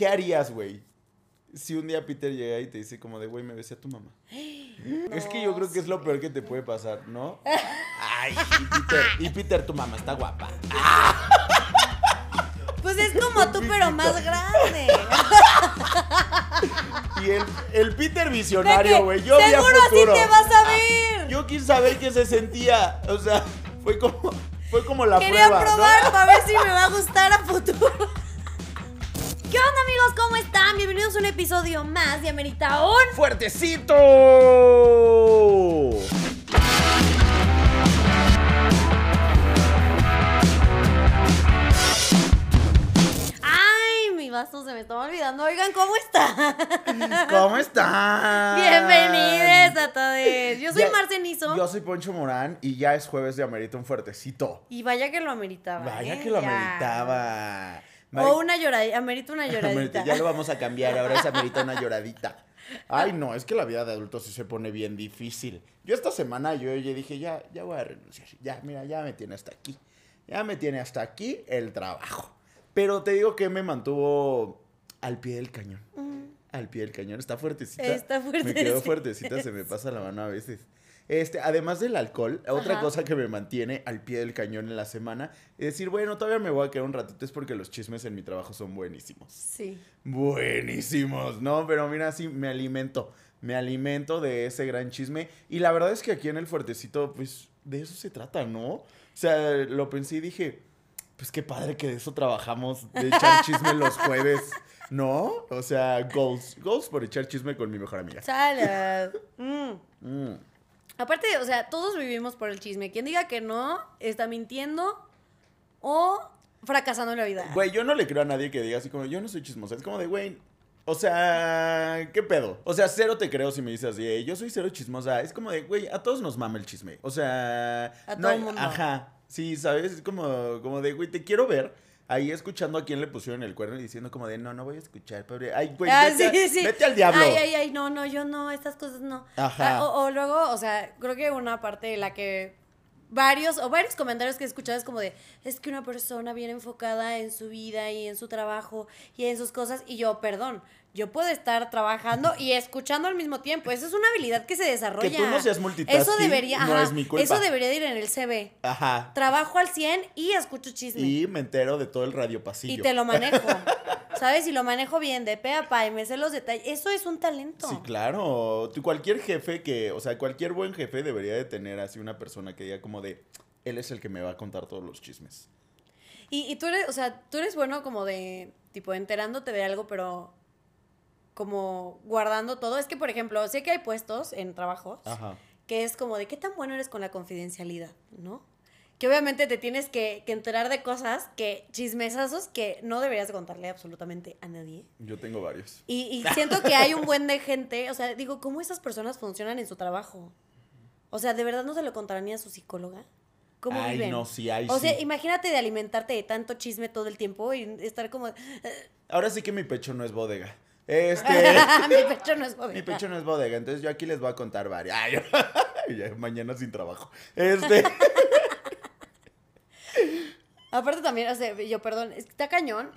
¿qué harías, güey? Si un día Peter llega y te dice como de, güey, me besé a tu mamá. es que yo creo que es lo peor que te puede pasar, ¿no? Ay, y Peter, y Peter, tu mamá está guapa. Pues es como tú, pero más grande. Y el, el Peter visionario, güey. Yo vi a Seguro así futuro. te vas a ver. Yo quise saber qué se sentía. O sea, fue como, fue como la Quería prueba. ¿no? probar para ver si me va a gustar a futuro. ¿Qué onda, amigos? ¿Cómo están? Bienvenidos a un episodio más de Amerita Un. ¡Fuertecito! Ay, mi vaso se me estaba olvidando. Oigan, ¿cómo están? ¿Cómo están? Bienvenidos a todos. Yo soy Ya- Marcenizo. Yo soy Poncho Morán y ya es jueves de Amerita un fuertecito. Y vaya que lo ameritaba. Vaya ¿eh? que lo Ya. ameritaba. O una lloradita. Amerita una lloradita. Ya lo vamos a cambiar, ahora es amerita una lloradita. Ay, no, es que la vida de adulto sí se pone bien difícil. Yo esta semana yo ya dije, ya, ya voy a renunciar. Ya, mira, ya me tiene hasta aquí. Ya me tiene hasta aquí el trabajo. Pero te digo que me mantuvo al pie del cañón. Al pie del cañón. Está fuertecita. Está Me quedo fuertecita. fuertecita, se me pasa la mano a veces. Este, además del alcohol, otra cosa que me mantiene al pie del cañón en la semana es decir, bueno, todavía me voy a quedar un ratito, es porque los chismes en mi trabajo son buenísimos. Sí. Buenísimos, ¿no? Pero mira, sí, me alimento. Me alimento de ese gran chisme. Y la verdad es que aquí en el fuertecito, pues, de eso se trata, ¿no? O sea, lo pensé y dije, pues qué padre que de eso trabajamos, de echar chisme los jueves, ¿no? O sea, goals. Goals por echar chisme con mi mejor amiga. Salud. Mm. Mm. Aparte, o sea, todos vivimos por el chisme. Quien diga que no, está mintiendo o fracasando en la vida. Güey, yo no le creo a nadie que diga así como, yo no soy chismosa. Es como de, güey, o sea, ¿qué pedo? O sea, cero te creo si me dices así, "Ey, yo soy cero chismosa. Es como de, güey, a todos nos mama el chisme. O sea, A no todo hay- el mundo. Ajá, sí, ¿sabes? Es como, como de, güey, te quiero ver. Ahí escuchando a quién le pusieron el cuerno y diciendo como de, no, no voy a escuchar, pobre. Ay, güey, Ah, vete, a- sí, sí. vete al diablo. Ay, ay, ay, no, no, yo no, estas cosas no. Ajá. Ah, o, o luego, o sea, creo que una parte de la que varios o varios comentarios que he escuchado es como de, es que una persona bien enfocada en su vida y en su trabajo y en sus cosas y yo, perdón, yo puedo estar trabajando y escuchando al mismo tiempo. Esa es una habilidad que se desarrolla. Que tú no seas multitasking Eso debería, no ajá, es mi culpa. Eso debería de ir en el CV. Ajá. Trabajo al 100 y escucho chisme. Y me entero de todo el radio pasillo. Y te lo manejo. ¿Sabes? Y lo manejo bien, de pe a pa, y me sé los detalles. Eso es un talento. Sí, claro. Tú, cualquier jefe que, o sea, cualquier buen jefe debería de tener así una persona que diga como de, él es el que me va a contar todos los chismes. Y, y tú eres, o sea, tú eres bueno como de, tipo, enterándote de algo, pero como guardando todo. Es que, por ejemplo, sé que hay puestos en trabajos Ajá. que es como de qué tan bueno eres con la confidencialidad, ¿no? Que obviamente te tienes que, que enterar de cosas que, chismesazos que no deberías contarle absolutamente a nadie. Yo tengo varios. Y, y siento que hay un buen de gente, o sea, digo, ¿cómo esas personas funcionan en su trabajo? O sea, ¿de verdad no se lo contarán ni a su psicóloga? ¿Cómo Ay, viven? no, sí, ay, o sea, imagínate de alimentarte de tanto chisme todo el tiempo y estar como... Ahora sí que mi pecho no es bodega. Este, Mi pecho no es bodega. mi pecho no es bodega, entonces yo aquí les voy a contar varias. Ay, ya, mañana sin trabajo. Este, Aparte también, o sea, yo, perdón, está cañón.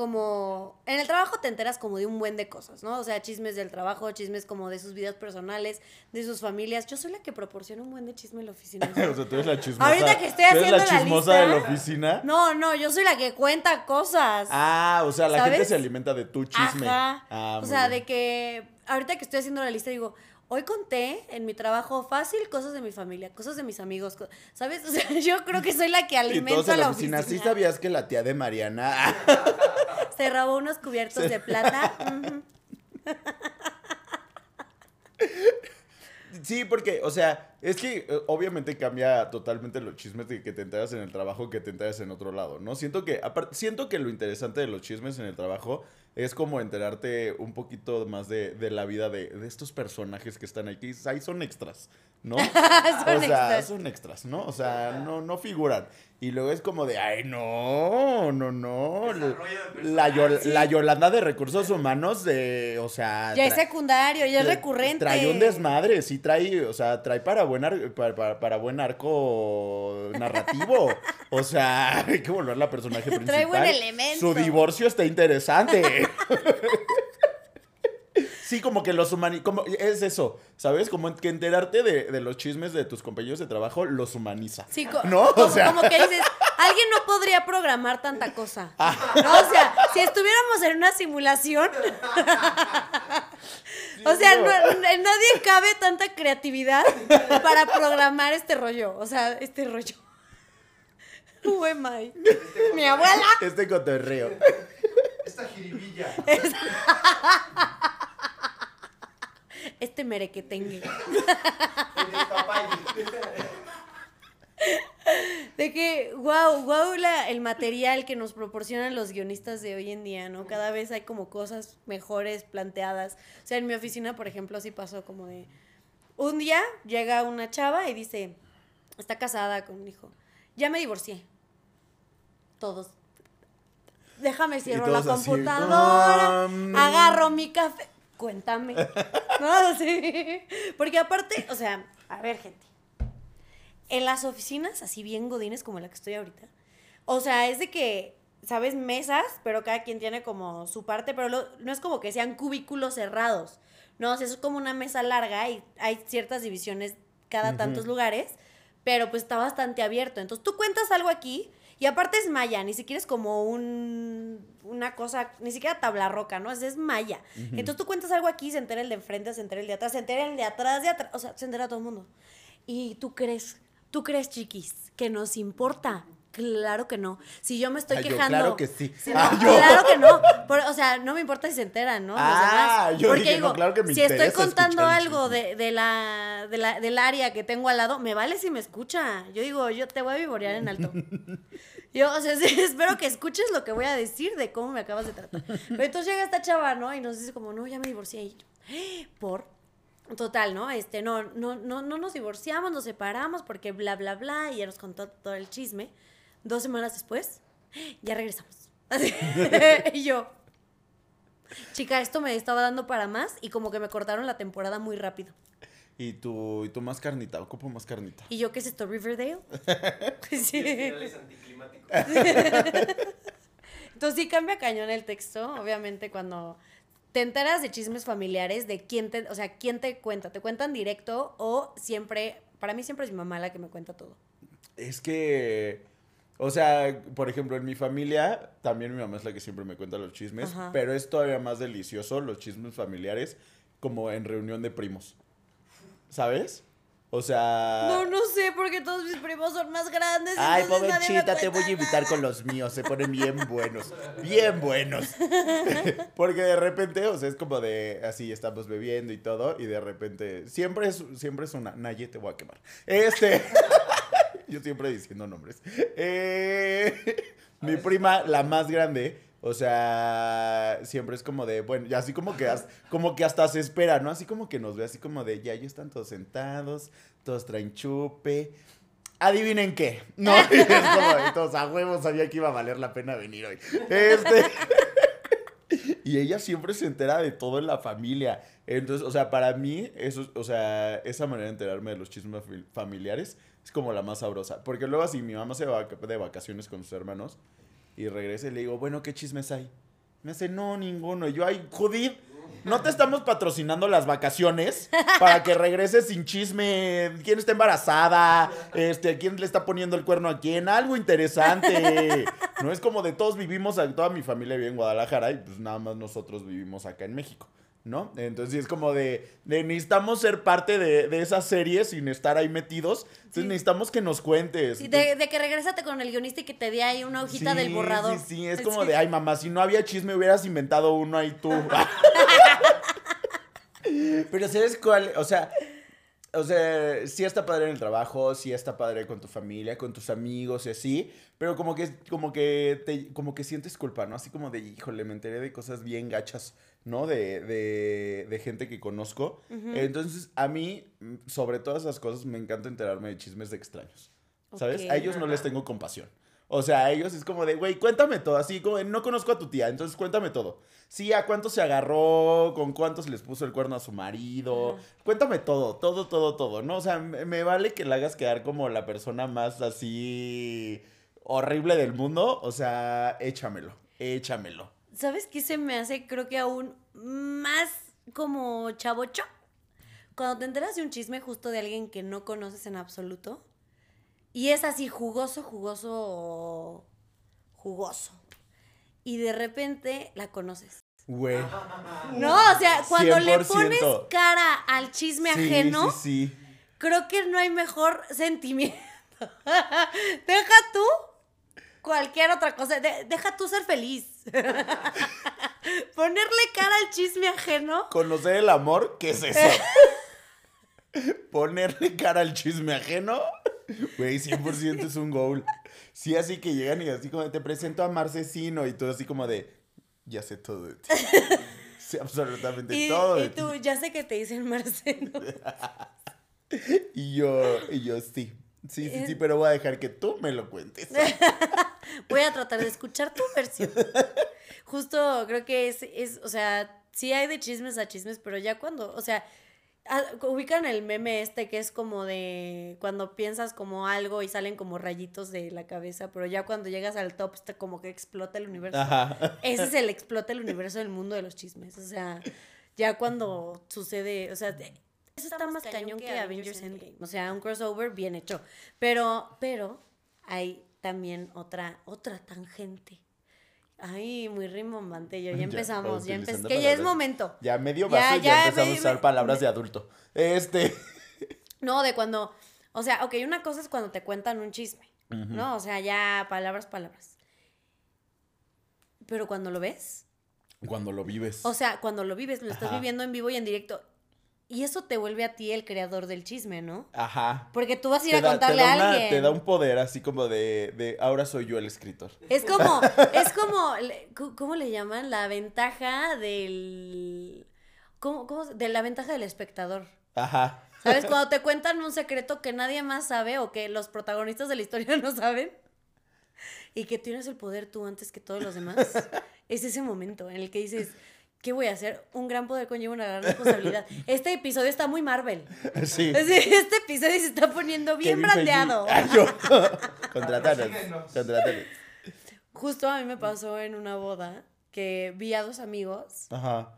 Como en el trabajo te enteras como de un buen de cosas, ¿no? O sea, chismes del trabajo, chismes como de sus vidas personales, de sus familias. Yo soy la que proporciona un buen de chisme en la oficina. o sea, tú eres la chismosa. Ahorita que estoy ¿tú eres haciendo la la chismosa lista- de la oficina. No, no, yo soy la que cuenta cosas. Ah, o sea, la gente se alimenta de tu chisme. Ajá. Ah, o sea, bien. de que ahorita que estoy haciendo la lista digo, hoy conté en mi trabajo fácil cosas de mi familia, cosas de mis amigos, ¿sabes? O sea, yo creo que soy la que Y alimenta todos a la la oficina. oficina. ¿Sí sabías que la tía de Mariana Se robó unos cubiertos de plata. Sí, porque, o sea, es que eh, obviamente cambia totalmente los chismes de que te enteras en el trabajo que te enteras en otro lado, ¿no? Siento que, aparte, siento que lo interesante de los chismes en el trabajo es como enterarte un poquito más de, de la vida de, de estos personajes que están dices, ahí son extras, ¿no? Son o sea, extras. son extras, ¿no? O sea, no, no figuran. Y luego es como de, ay, no, no, no. La, Yol- la Yolanda de Recursos Humanos, de, o sea... Ya es secundario, ya es recurrente. Trae un desmadre, sí trae, o sea, trae para buen, ar- para, para- para buen arco narrativo. O sea, hay que volver la personaje principal. Trae buen elemento. Su divorcio está interesante. Sí, como que los humaniza. Es eso, ¿sabes? Como que enterarte de, de los chismes de tus compañeros de trabajo los humaniza. Sí, co- ¿No? O como, sea- como que dices, alguien no podría programar tanta cosa. Ah. ¿no? O sea, si estuviéramos en una simulación, o sea, no. no- en nadie cabe tanta creatividad para programar este rollo. O sea, este rollo. Who am I? Mi abuela. Este cotorreo. Esta jiribilla. Este merequetengue. De que, wow, wow, la, el material que nos proporcionan los guionistas de hoy en día, ¿no? Cada vez hay como cosas mejores planteadas. O sea, en mi oficina, por ejemplo, así pasó como de... Un día llega una chava y dice, está casada con un hijo. Ya me divorcié. Todos. Déjame cierro la así, computadora, um, agarro mi café. Cuéntame. No, sí. Porque aparte, o sea, a ver, gente en las oficinas, así bien godines como la que estoy ahorita, o sea, es de que, ¿sabes? Mesas, pero cada quien tiene como su parte, pero lo- no es como que sean cubículos cerrados, no, o sea, es como una mesa larga y hay ciertas divisiones cada tantos lugares, pero pues está bastante abierto. Entonces tú cuentas algo aquí y aparte es malla, ni siquiera es como un, una cosa, ni siquiera tabla roca, ¿no? Es, es malla. Entonces tú cuentas algo aquí, se entera el de enfrente, se entera el de atrás, se entera el de atrás, de atrás, o sea, se entera todo el mundo. Y tú crees, tú crees, chiquis, que nos importa. Claro que no. Si yo me estoy Ah, yo, quejando. claro que sí. Si no, yo. Claro que no. Por- o sea, no me importa si se enteran, ¿no? Los Ah, demás. yo Porque dije, digo, no, claro que me si estoy contando algo de, de la, de la, del área que tengo al lado, me vale si me escucha. Yo digo, yo te voy a vivorear en alto. Yo, o sea, sí, espero que escuches lo que voy a decir de cómo me acabas de tratar. Pero entonces llega esta chava, ¿no? Y nos dice como, no, ya me divorcié. Y yo, "¿Eh? ¿por? Total, ¿no? Este, no, no, no, no nos divorciamos, nos separamos porque bla, bla, bla. Y ya nos contó todo el chisme. Dos semanas después, ya regresamos. Y yo, chica, esto me estaba dando para más y como que me cortaron la temporada muy rápido. Y tú, y tú más carnita, ocupo más carnita. ¿Y yo qué es esto, Riverdale? sí. Es anticlimático. Entonces sí cambia cañón el texto, obviamente cuando te enteras de chismes familiares, de quién te, o sea, quién te cuenta, te cuentan directo o siempre, para mí siempre es mi mamá la que me cuenta todo. Es que, o sea, por ejemplo, en mi familia, también mi mamá es la que siempre me cuenta los chismes, Ajá. pero es todavía más delicioso los chismes familiares como en reunión de primos. ¿Sabes? O sea... No, no sé, porque todos mis primos son más grandes. Ay, pobrecita, te voy a invitar nada. con los míos, se ponen bien buenos, bien buenos. Porque de repente, o sea, es como de, así estamos bebiendo y todo, y de repente, siempre es, siempre es una, Naye, te voy a quemar. Este, yo siempre diciendo nombres. Eh, mi prima, la más grande, o sea, siempre es como de, bueno, y así como que, as- como que hasta se espera, ¿no? Así como que nos ve así como de, ya, ya están todos sentados, todos traen chupe. Adivinen qué. No, y es como de, todos a huevos sabía que iba a valer la pena venir hoy. Este. Y ella siempre se entera de todo en la familia. Entonces, o sea, para mí, eso, o sea, esa manera de enterarme de los chismes fami- familiares es como la más sabrosa. Porque luego así mi mamá se va de vacaciones con sus hermanos y regresa y le digo, bueno, ¿qué chismes hay? Me hace, no, ninguno. Y yo, ay, Judith, no te estamos patrocinando las vacaciones para que regreses sin chisme. ¿Quién está embarazada? Este, ¿Quién le está poniendo el cuerno a quién? Algo interesante. No es como de todos vivimos, toda mi familia vive en Guadalajara y pues nada más nosotros vivimos acá en México. ¿No? Entonces es como de, de necesitamos ser parte de, de esa serie sin estar ahí metidos. Entonces Sí. necesitamos que nos cuentes. Sí, de, de que regrésate con el guionista y que te dé ahí una hojita del borrador. Sí, sí, es como de, ay mamá, si no había chisme hubieras inventado uno ahí tú. Pero ¿sabes cuál? O sea, o sea, sí está padre en el trabajo, sí está padre con tu familia, con tus amigos y así, pero como que, como que, te, como que sientes culpa, ¿no? Así como de, híjole, me enteré de cosas bien gachas, ¿no? De, de, de gente que conozco. Entonces, a mí, sobre todas esas cosas, me encanta enterarme de chismes de extraños, ¿sabes? A ellos no les tengo compasión. O sea, ellos es como de, güey, cuéntame todo. Así como, de, no conozco a tu tía, entonces cuéntame todo. Sí, a cuántos se agarró, con cuántos les puso el cuerno a su marido. Cuéntame todo, todo, todo, todo, ¿no? O sea, me, me vale que la hagas quedar como la persona más así horrible del mundo. O sea, échamelo, échamelo. ¿Sabes qué se me hace? Creo que aún más como chavocho. Cuando te enteras de un chisme justo de alguien que no conoces en absoluto. Y es así jugoso, jugoso, jugoso. Y de repente la conoces. Güey. No, o sea, cuando le 100%. pones cara al chisme Sí, ajeno, sí, sí. creo que no hay mejor sentimiento. Deja tú cualquier otra cosa. de- deja tú ser feliz. Ponerle cara al chisme ajeno. Conocer el amor, ¿qué es eso? Ponerle cara al chisme ajeno, güey, 100% es un goal. Sí, así que llegan y así como te presento a Marcesino y tú así como de, ya sé todo de ti. Sé absolutamente Y, todo y de ti. tú, ya sé que te dicen Marcelo. Y yo, y yo sí. Sí, sí, sí, pero voy a dejar que tú me lo cuentes. Voy a tratar de escuchar tu versión. Justo creo que es, es, o sea, sí hay de chismes a chismes, pero ya cuando, o sea, ubican el meme este que es como de cuando piensas como algo y salen como rayitos de la cabeza, pero ya cuando llegas al top está como que explota el universo. Ajá. Ese es el explota el universo del mundo de los chismes. O sea, ya cuando sucede, o sea, de- eso está más cañón que Avengers Endgame. O sea, un crossover bien hecho. Pero, pero hay también otra, otra tangente. Ay, muy rimbombante yo. Ya Ya, empezamos, ya empezamos. Que ya es momento. Ya medio Ya, vaso y ya, ya, empezamos me- a usar me- palabras de adulto. Este. No, de cuando, o sea, ok, una cosa es cuando te cuentan un chisme, ¿no? O sea, ya palabras, palabras. Pero cuando lo ves, Cuando lo vives. O sea, cuando lo vives, lo estás viviendo en vivo y en directo. Y eso te vuelve a ti el creador del chisme, ¿no? Ajá. Porque tú vas a ir Te a da, contarle a una- alguien. te da un poder así como de, de ahora soy yo el escritor. Es como, es como, ¿cómo le llaman? La ventaja del... ¿Cómo, cómo De la ventaja del espectador. Ajá. ¿Sabes? Cuando te cuentan un secreto que nadie más sabe o que los protagonistas de la historia no saben y que tienes el poder tú antes que todos los demás, es ese momento en el que dices, ¿qué voy a hacer? Un gran poder conlleva una gran responsabilidad. Este episodio está muy Marvel. Sí. Este episodio se está poniendo bien brandeado. Contratanos. Patrocínenos. Contratanos. Justo a mí me pasó en una boda que vi a dos amigos. Ajá.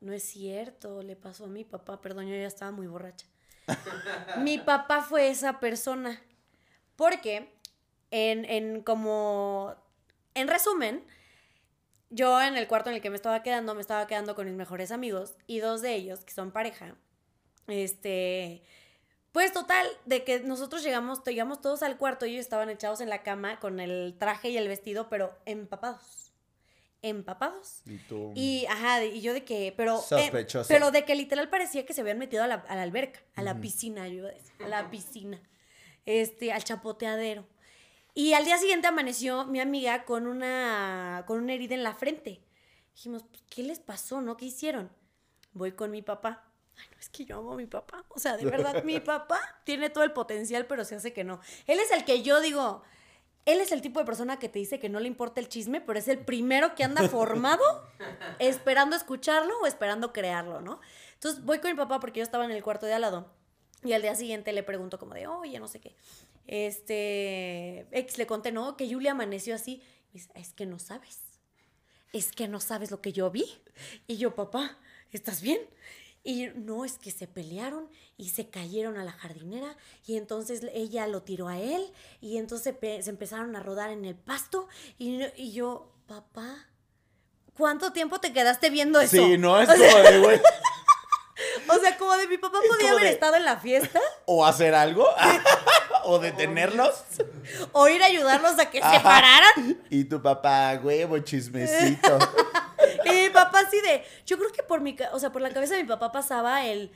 No es cierto, le pasó a mi papá, perdón, yo ya estaba muy borracha. mi papá fue esa persona. Porque, en, en como, en resumen, yo en el cuarto en el que me estaba quedando, me estaba quedando con mis mejores amigos y dos de ellos, que son pareja, este, pues total, de que nosotros llegamos, llegamos todos al cuarto y ellos estaban echados en la cama con el traje y el vestido, pero empapados. Empapados. Y tú. Y, ajá, y yo de que, pero... eh, Sospechoso. pero de que literal parecía que se habían metido a la, a la alberca, a la piscina, yo iba a decir, a la piscina, este, al chapoteadero. Y al día siguiente amaneció mi amiga con una, con una herida en la frente. Dijimos, pues, ¿qué les pasó, no? ¿Qué hicieron? Voy con mi papá. Ay, no, es que yo amo a mi papá. O sea, de verdad, mi papá tiene todo el potencial, pero se hace que no. Él es el que yo digo, él es el tipo de persona que te dice que no le importa el chisme, pero es el primero que anda formado esperando escucharlo o esperando crearlo, ¿no? Entonces voy con mi papá porque yo estaba en el cuarto de al lado y al día siguiente le pregunto como de, oye, no sé qué. Este, ex le conté, no, que Julia amaneció así. Me dice, es que no sabes. Es que no sabes lo que yo vi. Y yo, papá, ¿estás bien? Y no, es que se pelearon y se cayeron a la jardinera y entonces ella lo tiró a él y entonces se, pe- se empezaron a rodar en el pasto y, y yo, papá, ¿cuánto tiempo te quedaste viendo eso? Sí, no es o, como sea, de, güey. o sea, como de mi papá podía haber de- estado en la fiesta O hacer algo. O detenerlos. o ir a ayudarlos a que se pararan. Y tu papá, huevo, chismecito. Y mi papá así de, yo creo que por mi, o sea, por la cabeza de mi papá pasaba el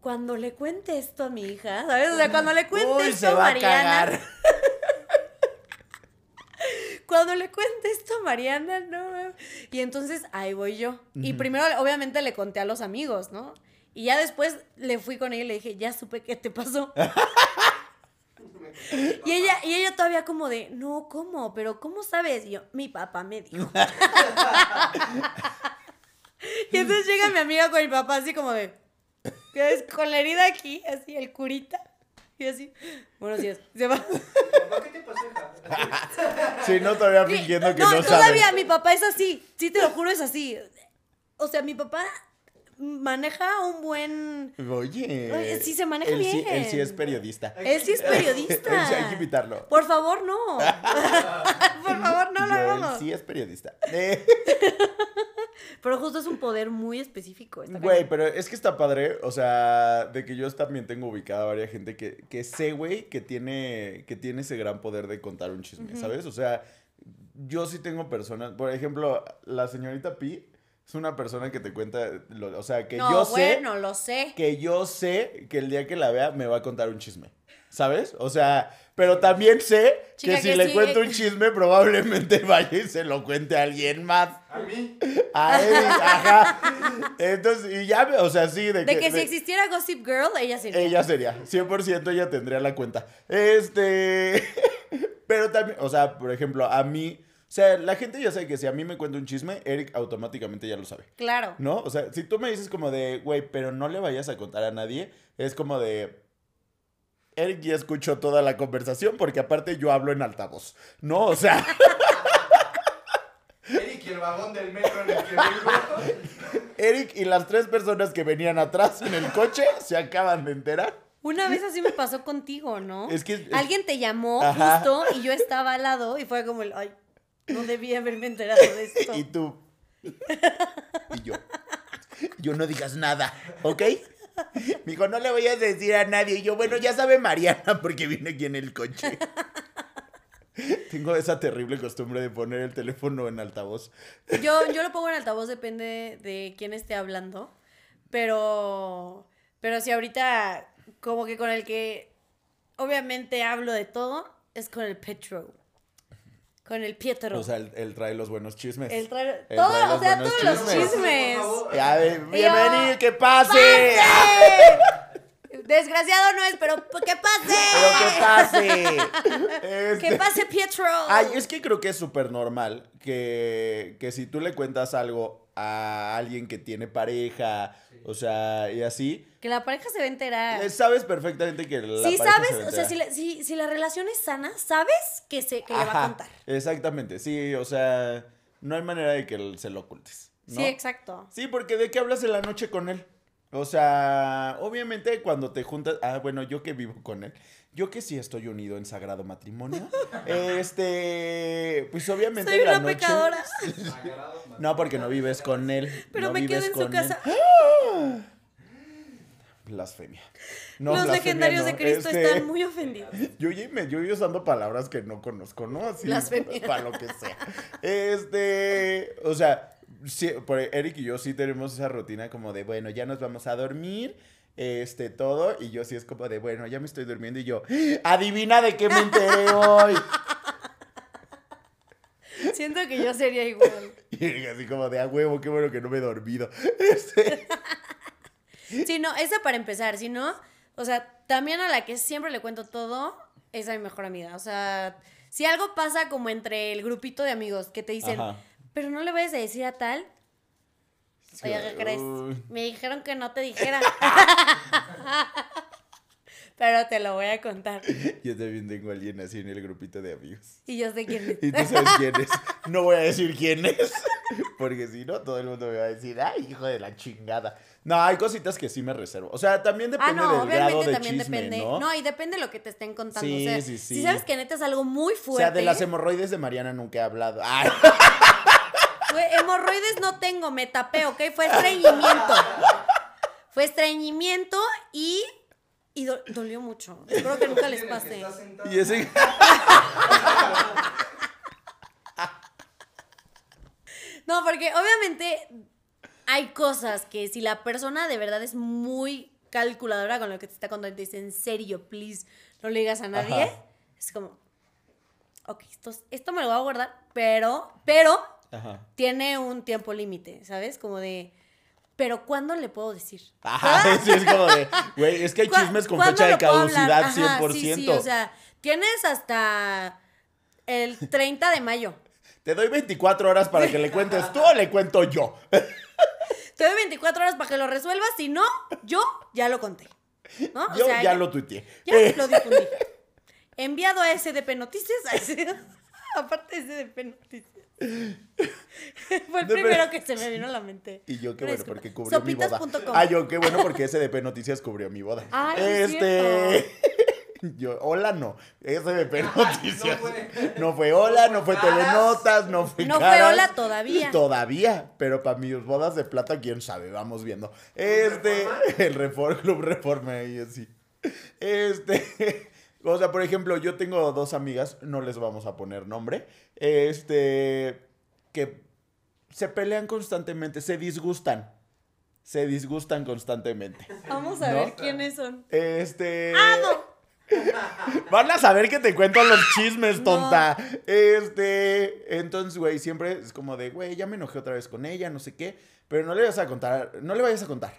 cuando le cuente esto a mi hija, ¿sabes? O sea, cuando le cuente Uy, esto se va a Mariana, cagar. cuando le cuente esto a Mariana, no. Y entonces ahí voy yo. Y primero obviamente le conté a los amigos, ¿no? Y ya después le fui con ella y le dije, "Ya supe qué te pasó." me contó mi papá. Y ella, y ella todavía como de, no, ¿cómo? Pero ¿cómo sabes? Y yo, mi papá me dijo. y entonces llega mi amiga con mi papá así como de, ¿qué es? Con la herida aquí, así, el curita. Y así, buenos días. Se va. Papá, ¿qué te pasó, hija? Sí, no, todavía fingiendo que no, no, sabe. todavía mi papá es así. Sí, te lo juro, es así. O sea, mi papá maneja un buen... Oye. Oye, sí se maneja él Sí, bien. él sí es periodista. Él sí es periodista. Él sí hay que invitarlo. Por favor, no. Por favor, no lo Yo, él hagamos. sí es periodista. Pero justo es un poder muy específico. Güey, pero es que está padre, o sea, de que yo también tengo ubicada a varias gente que, que sé, güey, que tiene, que tiene ese gran poder de contar un chisme, ¿sabes? O sea, yo sí tengo personas, por ejemplo, la señorita Pi es una persona que te cuenta, lo- o sea, que no, yo sé, bueno, lo sé. que yo sé que el día que la vea me va a contar un chisme, ¿sabes? O sea, pero también sé Chica, que si que le sí, cuento eh. un chisme probablemente vaya y se lo cuente a alguien más. A mí. A él, ajá. Entonces, y ya, o sea, sí, de, De que si de- existiera Gossip Girl, ella sería. ella sería, 100% ella tendría la cuenta. Este, pero también, o sea, por ejemplo, a mí, o sea, la gente ya sabe que si a mí me cuenta un chisme, Eric automáticamente ya lo sabe. Claro. ¿No? O sea, si tú me dices como de, güey, pero no le vayas a contar a nadie, es como de... Eric ya escuchó toda la conversación porque aparte yo hablo en altavoz, ¿no? O sea, Eric y el vagón del metro en el que vengo. Eric y las tres personas que venían atrás en el coche se acaban de enterar. Una vez así me pasó contigo, ¿no? Es que- es- Alguien te llamó Ajá. justo y yo estaba al lado y fue como el, ay, no debía haberme enterado de esto. Y tú. Y yo. Yo no digas nada, ¿ok? Me dijo, no le vayas a decir a nadie. Y yo, bueno, ya sabe Mariana porque viene aquí en el coche. Tengo esa terrible costumbre de poner el teléfono en altavoz. Yo, yo lo pongo en altavoz, depende de quién esté hablando. Pero, pero si ahorita, como que con el que obviamente hablo de todo, es con el Petro. Con el Pietro. O sea, él, él trae los buenos chismes. el trae- él todo, trae o sea, todos los chismes. Ya, bienvenido, yo, que pase. ¡Pase! Desgraciado no es, pero que pase. Pero que pase. Que Este- pase Pietro. Ay, es que creo que es súper normal que, que si tú le cuentas algo a alguien que tiene pareja, o sea, y así, Que la pareja se va a enterar. sabes perfectamente que la Si pareja sabes, se va a o sea, enterar. si la, si, si la relación es sana, sabes que, se, que le va a contar. Exactamente, sí, o sea, no hay manera de que se lo ocultes. ¿no? Sí, exacto. Sí, porque ¿de qué hablas en la noche con él? O sea, obviamente cuando te juntas, ah, bueno, yo que vivo con él, yo que sí estoy unido en sagrado matrimonio, este, pues obviamente Soy en la una noche, pecadora. No porque no vives con él, Pero no me quedo en su con él. casa. Blasfemia. No, Los blasfemia legendarios de no, Cristo este, están muy ofendidos. Yo me yo usando palabras que no conozco, ¿no? Así, Blasfemia. para lo que sea. Este, o sea, sí, Eric y yo sí tenemos esa rutina como de, bueno, ya nos vamos a dormir, este, todo, y yo sí es como de, bueno, ya me estoy durmiendo, y yo, adivina de qué me enteré hoy. Siento que yo sería igual. Y así como de, a huevo, qué bueno que no me he dormido. Sí, no, esa para empezar. Si no, o sea, también a la que siempre le cuento todo es a mi mejor amiga. O sea, si algo pasa como entre el grupito de amigos que te dicen, Ajá. pero no le vayas a decir a tal. Oye, ¿qué crees? Me dijeron que no te dijera. pero te lo voy a contar. Yo también tengo a alguien así en el grupito de amigos. Y yo sé quién es. Y tú sabes quién es. No voy a decir quién es. Porque si no, todo el mundo me va a decir, ay, hijo de la chingada. No, hay cositas que sí me reservo. O sea, también Ah, depende no, del grado obviamente de también chisme, depende. ¿no? ¿no? y depende de lo que te estén contando. Sí, o sea, sí, sí. Si sabes que neta es algo muy o fuerte. sea, de las hemorroides de Mariana nunca he hablado. Ay, Güey, hemorroides no tengo, me tapé, ¿ok? Fue estreñimiento. Fue estreñimiento y. Y do- dolió mucho. Espero que nunca les pase. y ese... No, porque obviamente hay cosas que si la persona de verdad es muy calculadora con lo que te está contando y te dice, en serio, please, no le digas a nadie, Ajá. es como, ok, esto, esto me lo voy a guardar, pero, pero Ajá. tiene un tiempo límite, ¿sabes? Como de, pero ¿cuándo le puedo decir? Ajá, sí, es como de, güey, es que hay ¿Cuá- chismes con fecha de caducidad Ajá, 100%. Sí, sí, o sea, tienes hasta el 30 de mayo. Te doy 24 horas para que le cuentes tú o le cuento yo. Te doy 24 horas para que lo resuelvas, si no, yo ya lo conté. ¿no? O Yo sea, ya lo tuiteé. Ya lo difundí. Enviado a SDP Noticias. Aparte de SDP Noticias. Fue el No, primero pero- que se me vino a la mente. Y yo qué bueno porque cubrió mi boda. Sopitas.com. Ah, yo qué bueno porque SDP Noticias cubrió mi boda. Ah, es este Yo, hola no, SDP Noticias. no fue. No fue hola, no fue Caras. Telenotas, no fue No fue hola todavía. Todavía, pero para mis bodas de plata, quién sabe, vamos viendo. Este, el Reform, Club Reforma y así. Este, o sea, por ejemplo, yo tengo dos amigas, no les vamos a poner nombre, este, que se pelean constantemente, se disgustan, se disgustan constantemente. Vamos a ¿No? ver quiénes son. Este. ¡Ah, Van a saber que te cuento los chismes, No. tonta. Este. Entonces, güey, siempre es como de, güey, ya me enojé otra vez con ella, no sé qué. Pero no le vayas a contar, no le vayas a contar.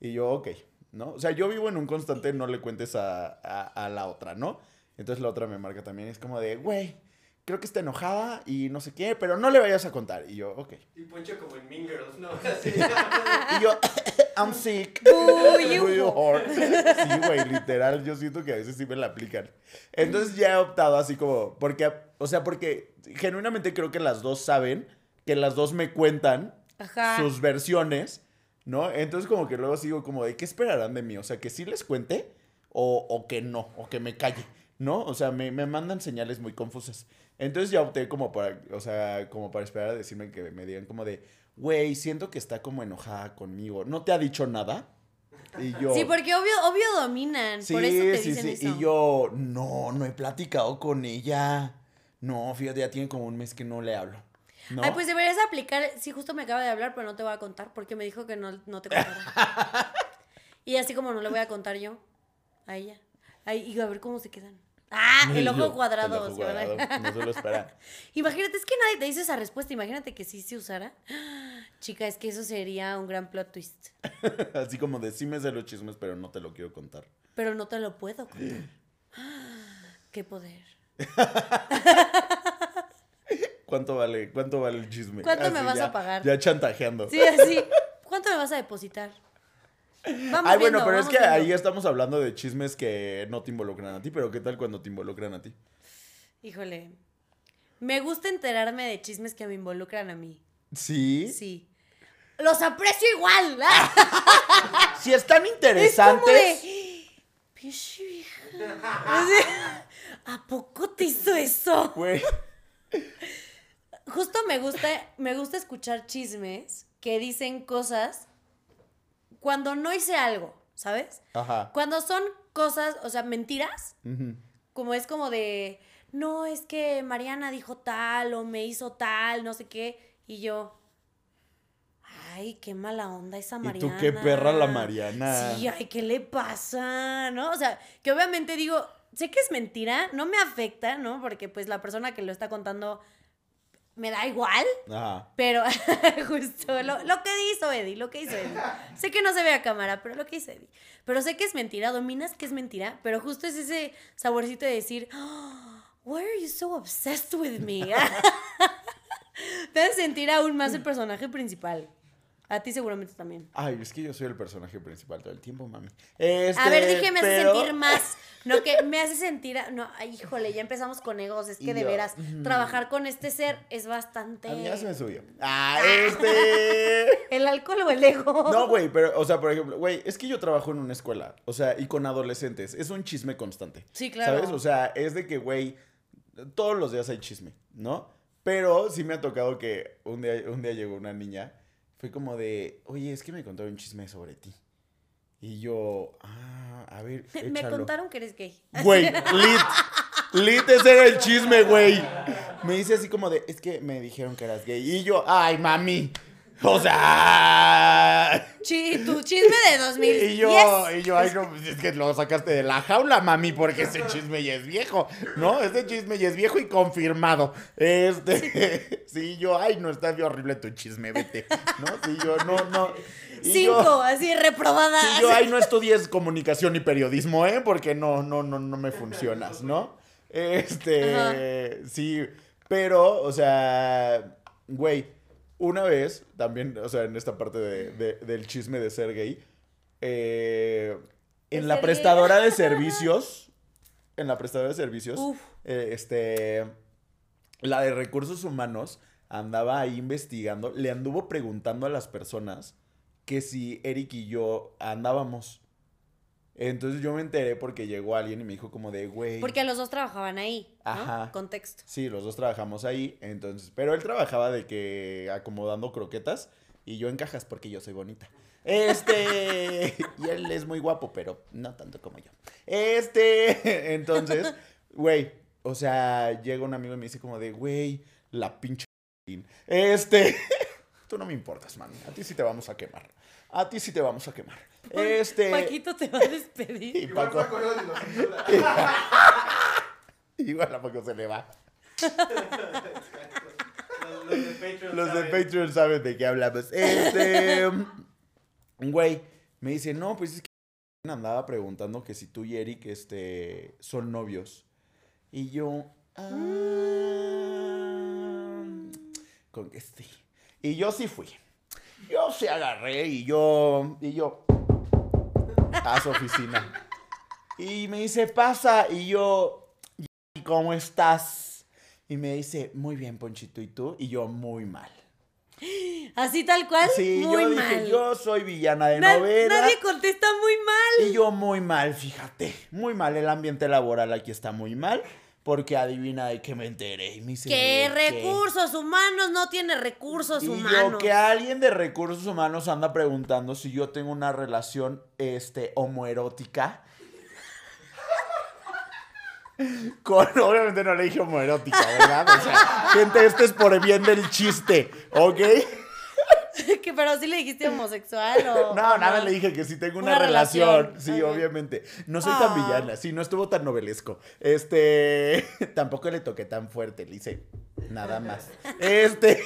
Y yo, ok, ¿no? O sea, yo vivo en un constante, no le cuentes a, a- a la otra, ¿no? Entonces la otra me marca también. Es como de, güey, creo que está enojada y no sé qué, pero no le vayas a contar. Y yo, ok. Y Poncho como en Mean Girls, ¿no? Así. Y yo, I'm sick. Boo, you whore. Sí, güey, literal, yo siento que a veces sí me la aplican. Entonces ya he optado así como, porque, o sea, porque genuinamente creo que las dos saben, que las dos me cuentan Ajá. sus versiones, ¿no? Entonces como que luego sigo como de, ¿qué esperarán de mí? O sea, que sí les cuente o, o que no, o que me calle, ¿no? O sea, me, me mandan señales muy confusas. Entonces ya opté como para, o sea, como para esperar a decirme que me digan como de, güey, siento que está como enojada conmigo. ¿No te ha dicho nada? Y yo... Sí, porque obvio, obvio dominan. Sí, por eso te sí, dicen sí. eso. Y yo, no, no he platicado con ella. No, fíjate, ya tiene como un mes que no le hablo. ¿No? Ay, pues deberías aplicar. Sí, justo me acaba de hablar, pero no te voy a contar porque me dijo que no, no te contara. y así como no le voy a contar yo a ella. Ay, y a ver cómo se quedan. Ah, el ojo cuadrado. el No se lo espera. Imagínate, es que nadie te dice esa respuesta. Imagínate que sí se usara. Chica, es que eso sería un gran plot twist. Así como de sí me sé los chismes, pero no te lo quiero contar. Pero no te lo puedo contar. Qué poder. ¿Cuánto vale, cuánto vale el chisme? ¿Cuánto me vas ya- a pagar? Ya chantajeando. Sí, así. ¿Cuánto me vas a depositar? Vamos Ay, bueno, viendo, pero es que viendo. ahí estamos hablando de chismes que no te involucran a ti, pero ¿qué tal cuando te involucran a ti? Híjole. Me gusta enterarme de chismes que me involucran a mí. Sí. Sí. Los aprecio igual. Si están Es como interesantes. de. "Pinche vieja". Así, ¿A poco te hizo eso? Güey. Justo me gusta, me gusta escuchar chismes que dicen cosas cuando no hice algo, ¿sabes? Ajá. Cuando son cosas, o sea, mentiras, como es como de, no, es que Mariana dijo tal o me hizo tal, no sé qué, y yo, ay, qué mala onda esa Y Mariana. tú qué perra la Mariana. Sí, ay, ¿qué le pasa? ¿No? O sea, que obviamente digo, sé que es mentira, no me afecta, ¿no? Porque pues la persona que lo está contando me da igual, Ajá. pero justo lo, lo que hizo Eddie, lo que hizo Eddie. Sé que no se ve a cámara, pero lo que hizo Eddie. Pero sé que es mentira, dominas que es mentira, pero justo es ese saborcito de decir, "Oh, why are you so obsessed with me? Te hace sentir aún más el personaje principal. A ti seguramente también. Ay, es que yo soy el personaje principal todo el tiempo, mami. Este, A ver, dije, me hace pero- sentir más. No, que me hace sentir. No, ay, híjole, ya empezamos con egos. Es Y que de yo, veras, trabajar con este ser es bastante. A mí ya se me subió. Ah, este. ¿El alcohol o el ego? No, güey, pero, o sea, por ejemplo, güey, es que yo trabajo en una escuela, o sea, y con adolescentes. Es un chisme constante. Sí, claro. ¿Sabes? O sea, es de que, güey, todos los días hay chisme, ¿no? Pero sí me ha tocado que un día, un día llegó una niña, fue como de, oye, es que me contaron un chisme sobre ti. Y yo, ah, a ver, Me contaron que eres gay. Güey, lit. Lit, ese era el chisme, güey. Me dice así como de, es que me dijeron que eras gay. Y yo, ay, mami. O sea. Chi- tu chisme de 2010. Y yo, y yo, ay, no, pues es que lo sacaste de la jaula, mami, porque ese chisme ya es viejo, ¿no? Ese chisme ya es viejo y confirmado. Este, sí, yo, ay, no, está bien horrible tu chisme, vete, ¿no? Sí, yo, no, no. Y Cinco, yo- así reprobada. Sí, yo ahí no estudies comunicación y periodismo, ¿eh? Porque no, no, no, no me funcionas, ¿no? Este, sí, pero, o sea, güey, una vez, también, o sea, en esta parte de- de- del chisme de ser gay, eh, en ¿De la prestadora de servicios, en la prestadora de servicios, eh, este, la de recursos humanos andaba ahí investigando, le anduvo preguntando a las personas que si Eric y yo andábamos. Entonces yo me enteré porque llegó alguien y me dijo como de, güey. Porque los dos trabajaban ahí, ¿no? Ajá. Contexto. Sí, los dos trabajamos ahí, entonces, pero él trabajaba de que acomodando croquetas y yo en cajas porque yo soy bonita. Este, y él es muy guapo, pero no tanto como yo. Este, entonces, güey, o sea, llega un amigo y me dice como de, güey, la pinche Este, tú no me importas, mami, a ti sí te vamos a quemar. A ti sí te vamos a quemar. Este, Paquito te va a despedir. y Igual Paco, Paco no lo censura. igual a Paco se le va. Los, los de Patreon Los de saben. Patreon saben de qué hablamos. Este. Güey, me dice, no, pues es que andaba preguntando que si tú y Eric este, son novios. Y yo. "Ah, con que sí. Y yo sí fui. Yo sí agarré y yo. Y yo. A su oficina. Y me dice, pasa. Y yo. "¿Y ¿Cómo estás? Y me dice, muy bien, Ponchito, ¿y tú? Y yo, muy mal. Así tal cual. Sí, muy yo mal. dije, yo soy villana de Na- novela. Nadie contesta muy mal. Y yo muy mal, fíjate. Muy mal, el ambiente laboral aquí está muy mal. Porque adivina de qué me enteré. Y me dice, ¿Qué "¿De recursos humanos? No tiene recursos Y humanos. yo que alguien de recursos humanos anda preguntando si yo tengo una relación este, homoerótica. Con, obviamente no le dije homoerótica, ¿verdad? O sea, gente, este es por el bien del chiste, ¿ok? que, pero sí le dijiste homosexual o. No, o nada, le dije que sí tengo una, Una relación. relación, Sí, obviamente. No soy tan Ah. villana, sí, no estuvo tan novelesco. Este, tampoco le toqué tan fuerte, le hice nada más. Este,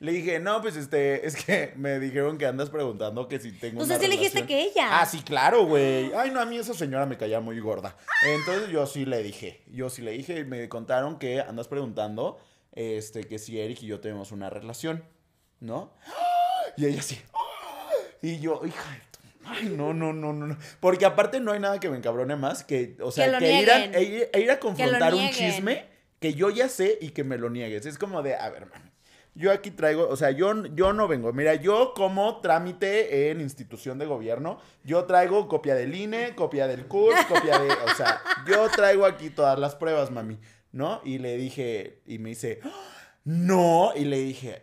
le dije, no, pues este, es que me dijeron que andas preguntando que si tengo Pues una así le dijiste que ella. Ah, sí, claro, güey. Ay, no, a mí esa señora me caía muy gorda. Entonces yo sí le dije, yo sí le dije y me contaron que andas preguntando, este, que si Eric y yo tenemos una relación, ¿no? Y ella sí. Y yo, hija Ay, no, no, no, no. Porque aparte no hay nada que me encabrone más que, o sea, Que que, ir, a, e ir- e ir a confrontar un chisme que yo ya sé y que me lo niegues. Es como de, a ver, mami, yo aquí traigo, o sea, yo, yo no vengo. Mira, yo como trámite en institución de gobierno, yo traigo copia del INE, copia del CURS, copia de, o sea, yo traigo aquí todas las pruebas, mami, ¿no? Y le dije, y me dice, "¡Ah! no, y le dije,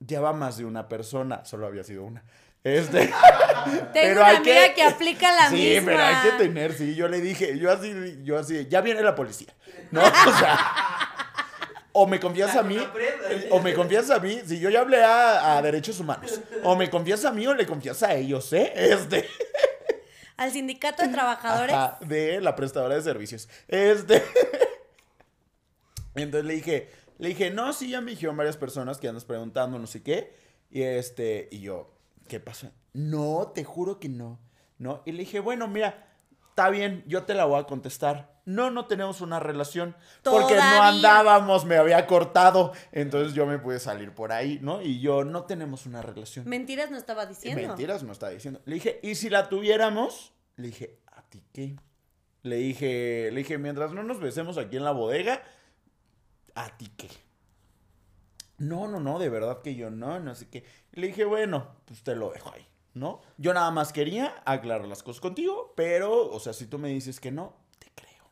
ya va más de una persona, solo había sido una. Este, Tengo pero una hay amiga que- que, aplica la sí, misma. pero hay que tener, sí, yo le dije, yo así, yo así, ya viene la policía, ¿no? O sea, o me confías a mí, o me confías a mí, si yo ya hablé a, a derechos humanos, o me confías a mí o le confías a ellos, ¿eh? Este, Al sindicato de trabajadores. ajá, de la prestadora de servicios. Este, entonces le dije, le dije, no, sí, ya me dijeron varias personas que andas preguntando, no sé qué, y este, y yo, ¿qué pasó? No, te juro que no, ¿no? Y le dije, bueno, mira, está bien, yo te la voy a contestar. No, no tenemos una relación. Porque no andábamos, me había cortado. Entonces yo me pude salir por ahí, ¿no? Y yo, no tenemos una relación. Mentiras no estaba diciendo. Mentiras no está diciendo. Le dije, ¿y si la tuviéramos? Le dije, ¿a ti qué? Le dije, le dije, mientras no nos besemos aquí en la bodega, ¿a ti qué? No, no, no, de verdad que yo no, no sé qué. Le dije, bueno, pues te lo dejo ahí, ¿no? Yo nada más quería aclarar las cosas contigo, pero, o sea, si tú me dices que no, te creo,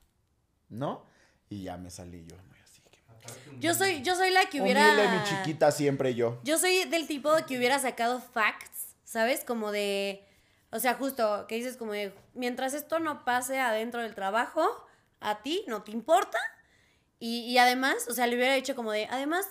¿no? Y ya me salí yo muy así. que- Yo soy, yo soy la que hubiera. Humilde, mi chiquita, siempre yo. Yo soy del tipo que hubiera sacado facts, ¿sabes? Como de. O sea, justo que dices como de. Mientras esto no pase adentro del trabajo, a ti no te importa. Y, y además, o sea, le hubiera dicho como de. Además,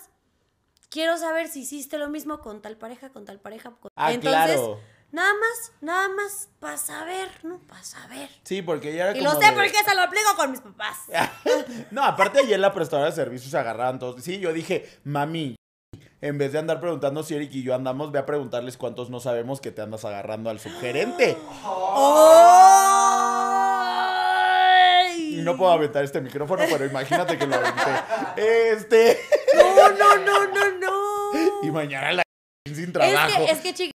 quiero saber si hiciste lo mismo con tal pareja, con tal pareja. con- Ah, Entonces, claro. nada más, nada más para saber, ¿no? Para saber. Sí, porque ya era Y como lo sé de- porque se lo aplico con mis papás. no, aparte ayer la prestadora de servicios se agarraban todos. Sí, yo dije, mami, En vez de andar preguntando si Eric y yo andamos, ve a preguntarles cuántos no sabemos que te andas agarrando al subgerente. ¡Ay! Y no puedo aventar este micrófono, pero imagínate que lo aventé. Este. No, no, no, no, no. Y mañana la sin Es trabajo. que, es que, chicas,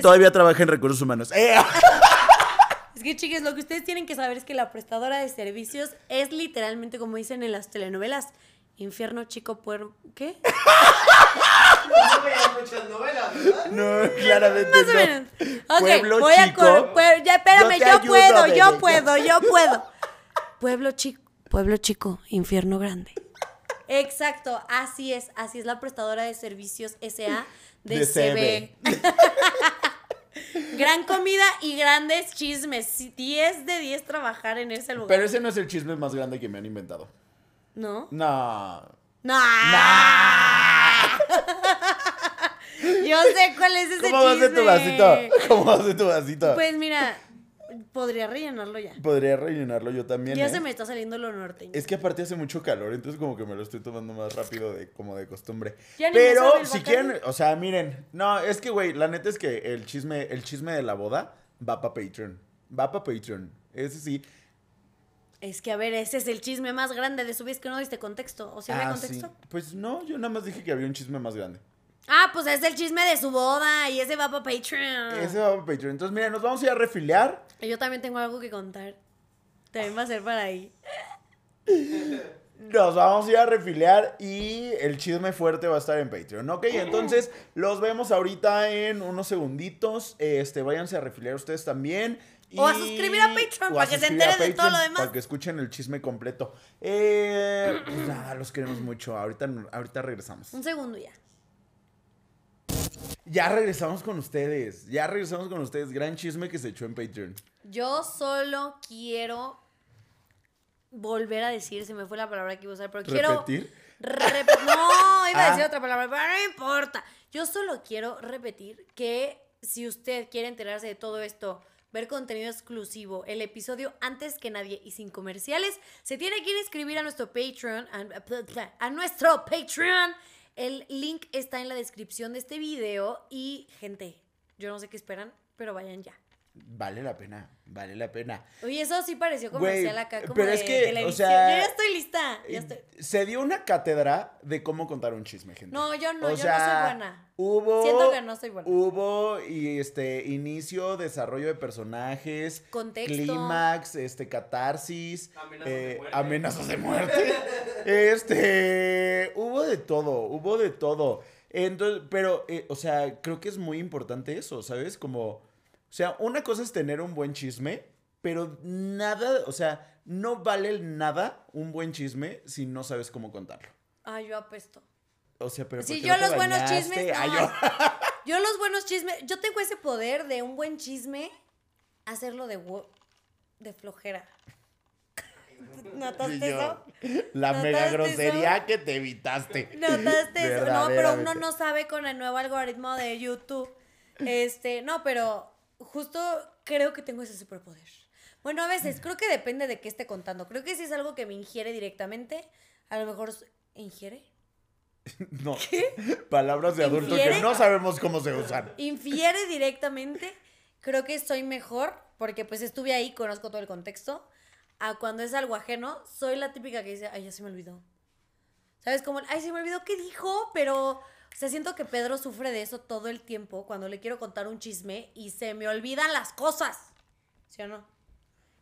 Todavía trabaja en recursos humanos. ¡Eh! es que, chicas, lo que ustedes tienen que saber es que la prestadora de servicios es literalmente como dicen en las telenovelas. Infierno chico puerco. ¿Qué? No veas muchas novelas, ¿verdad? No, claramente Más o no. menos. Ok, Pueblo voy a chico. pue- ya, espérame, Yo te yo, ayudo, puedo, yo puedo, yo puedo. Pueblo chico, pueblo chico, infierno grande. Exacto, así es, así es la prestadora de servicios SA de, De CB. Gran comida y grandes chismes. Sí, 10 de 10 trabajar en ese lugar. Pero ese no es el chisme más grande que me han inventado. ¿No? No. No. Yo sé cuál es ese ¿Cómo vas de tu chisme. vasito? ¿Cómo vas de tu vasito? Pues mira, podría rellenarlo ya. Podría rellenarlo yo también. Ya ¿eh? se me está saliendo lo norteño. Es que aparte hace mucho calor, entonces como que me lo estoy tomando más rápido de como de costumbre. Pero si quieren, o sea, miren, no, es que güey, la neta es que el chisme, el chisme de la boda va para Patreon. Va para Patreon. Ese sí. Es que, a ver, ese es el chisme más grande de su vez que no diste contexto. ¿O si había Ah, contexto? sí. Pues no, yo nada más dije que había un chisme más grande. Ah, pues es el chisme de su boda y ese va para Patreon. Ese va para Patreon. Entonces, miren, nos vamos a ir a refiliar. Yo también tengo algo que contar. También va a ser para ahí. Nos vamos a ir a refiliar y el chisme fuerte va a estar en Patreon, ¿ok? Entonces, los vemos ahorita en unos segunditos. Este, váyanse a refiliar ustedes también. O a suscribir a Patreon para que se enteren de todo lo demás. Para que escuchen el chisme completo. Eh, pues nada, los queremos mucho. Ahorita, ahorita regresamos. Un segundo ya. Ya regresamos con ustedes. Ya regresamos con ustedes. Gran chisme que se echó en Patreon. Yo solo quiero volver a decir, se me fue la palabra que iba a usar, pero quiero... ¿Repetir? Rep- no, iba a decir Ah. otra palabra, pero no importa. Yo solo quiero repetir que si usted quiere enterarse de todo esto, ver contenido exclusivo, el episodio antes que nadie y sin comerciales, se tiene que inscribir a nuestro Patreon, a, a nuestro Patreon. El link está en la descripción de este video y gente, yo no sé qué esperan, pero vayan ya. Vale la pena. Vale la pena. Oye, eso sí pareció comercial acá, como pero de es que, o televisión. sea, yo ya estoy lista. ya estoy- Eh, Se dio una cátedra de cómo contar un chisme, gente. No, yo no, O yo no sea, soy buena. Hubo. Siento que no soy buena. Hubo y este inicio, desarrollo de personajes, Contexto. clímax, este catarsis, Amenazas de eh, muerte. amenazas de muerte. este, hubo de todo, hubo de todo. Entonces, pero, eh, o sea, creo que es muy importante eso, ¿sabes? Como, o sea, una cosa es tener un buen chisme, pero nada, o sea, no vale nada un buen chisme si no sabes cómo contarlo. Ay, yo apesto. O sea, pero ¿por Sí, qué yo no te los buenos chismes. Ay, no. yo- Yo los buenos chismes. Yo tengo ese poder de un buen chisme hacerlo de, wo- de flojera. ¿Notaste yo. eso? La ¿Notaste mega eso? grosería que te evitaste. ¿Notaste eso? No, pero uno no sabe con el nuevo algoritmo de YouTube. Este, no, pero justo creo que tengo ese superpoder. Bueno, a veces, creo que depende de qué esté contando. Creo que si es algo que me ingiere directamente, a lo mejor. ¿Ingiere? No. Palabras de adulto ¿Infiere? que no sabemos cómo se usan. infiere directamente, creo que soy mejor, porque pues estuve ahí, conozco todo el contexto, a cuando es algo ajeno, soy la típica que dice, ay, ya se me olvidó. ¿Sabes? Como, ay, se me olvidó qué dijo, pero, o sea, siento que Pedro sufre de eso todo el tiempo cuando le quiero contar un chisme y se me olvidan las cosas. ¿Sí o no?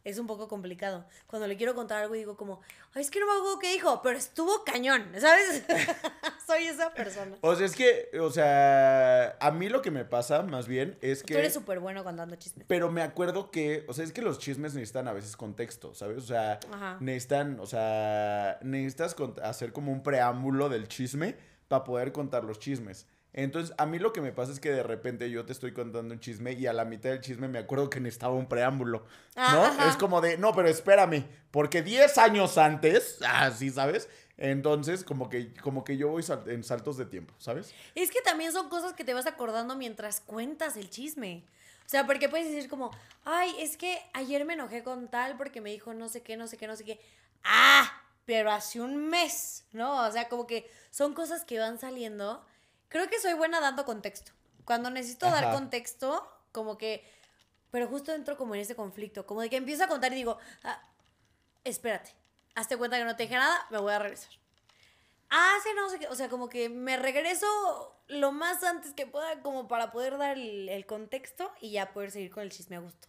Es un poco complicado. Cuando le quiero contar algo y digo como, ay, es que no me acuerdo qué dijo, pero estuvo cañón, ¿sabes? soy esa persona. O sea, es que, o sea, a mí lo que me pasa más bien es que... Tú eres súper bueno contando chismes. Pero me acuerdo que, o sea, es que los chismes necesitan a veces contexto, ¿sabes? O sea, Ajá. necesitan, o sea, necesitas hacer como un preámbulo del chisme para poder contar los chismes. Entonces, a mí lo que me pasa es que de repente yo te estoy contando un chisme y a la mitad del chisme me acuerdo que necesitaba un preámbulo, Ah, ¿no? ajá. Es como de, no, pero espérame, porque 10 años antes, así, ¿sabes? Entonces, como que, como que yo voy sal- en saltos de tiempo, ¿sabes? Es que también son cosas que te vas acordando mientras cuentas el chisme. O sea, porque puedes decir como, ay, es que ayer me enojé con tal porque me dijo no sé qué, no sé qué, no sé qué. Ah, pero hace un mes, ¿no? O sea, como que son cosas que van saliendo creo que soy buena dando contexto. Cuando necesito dar Ajá. contexto, como que, pero justo entro como en ese conflicto, como de que empiezo a contar y digo, ah, espérate, hazte cuenta que no te dije nada, me voy a regresar. Sí, no sé qué, o sea, como que me regreso lo más antes que pueda como para poder dar el, el contexto y ya poder seguir con el chisme a gusto.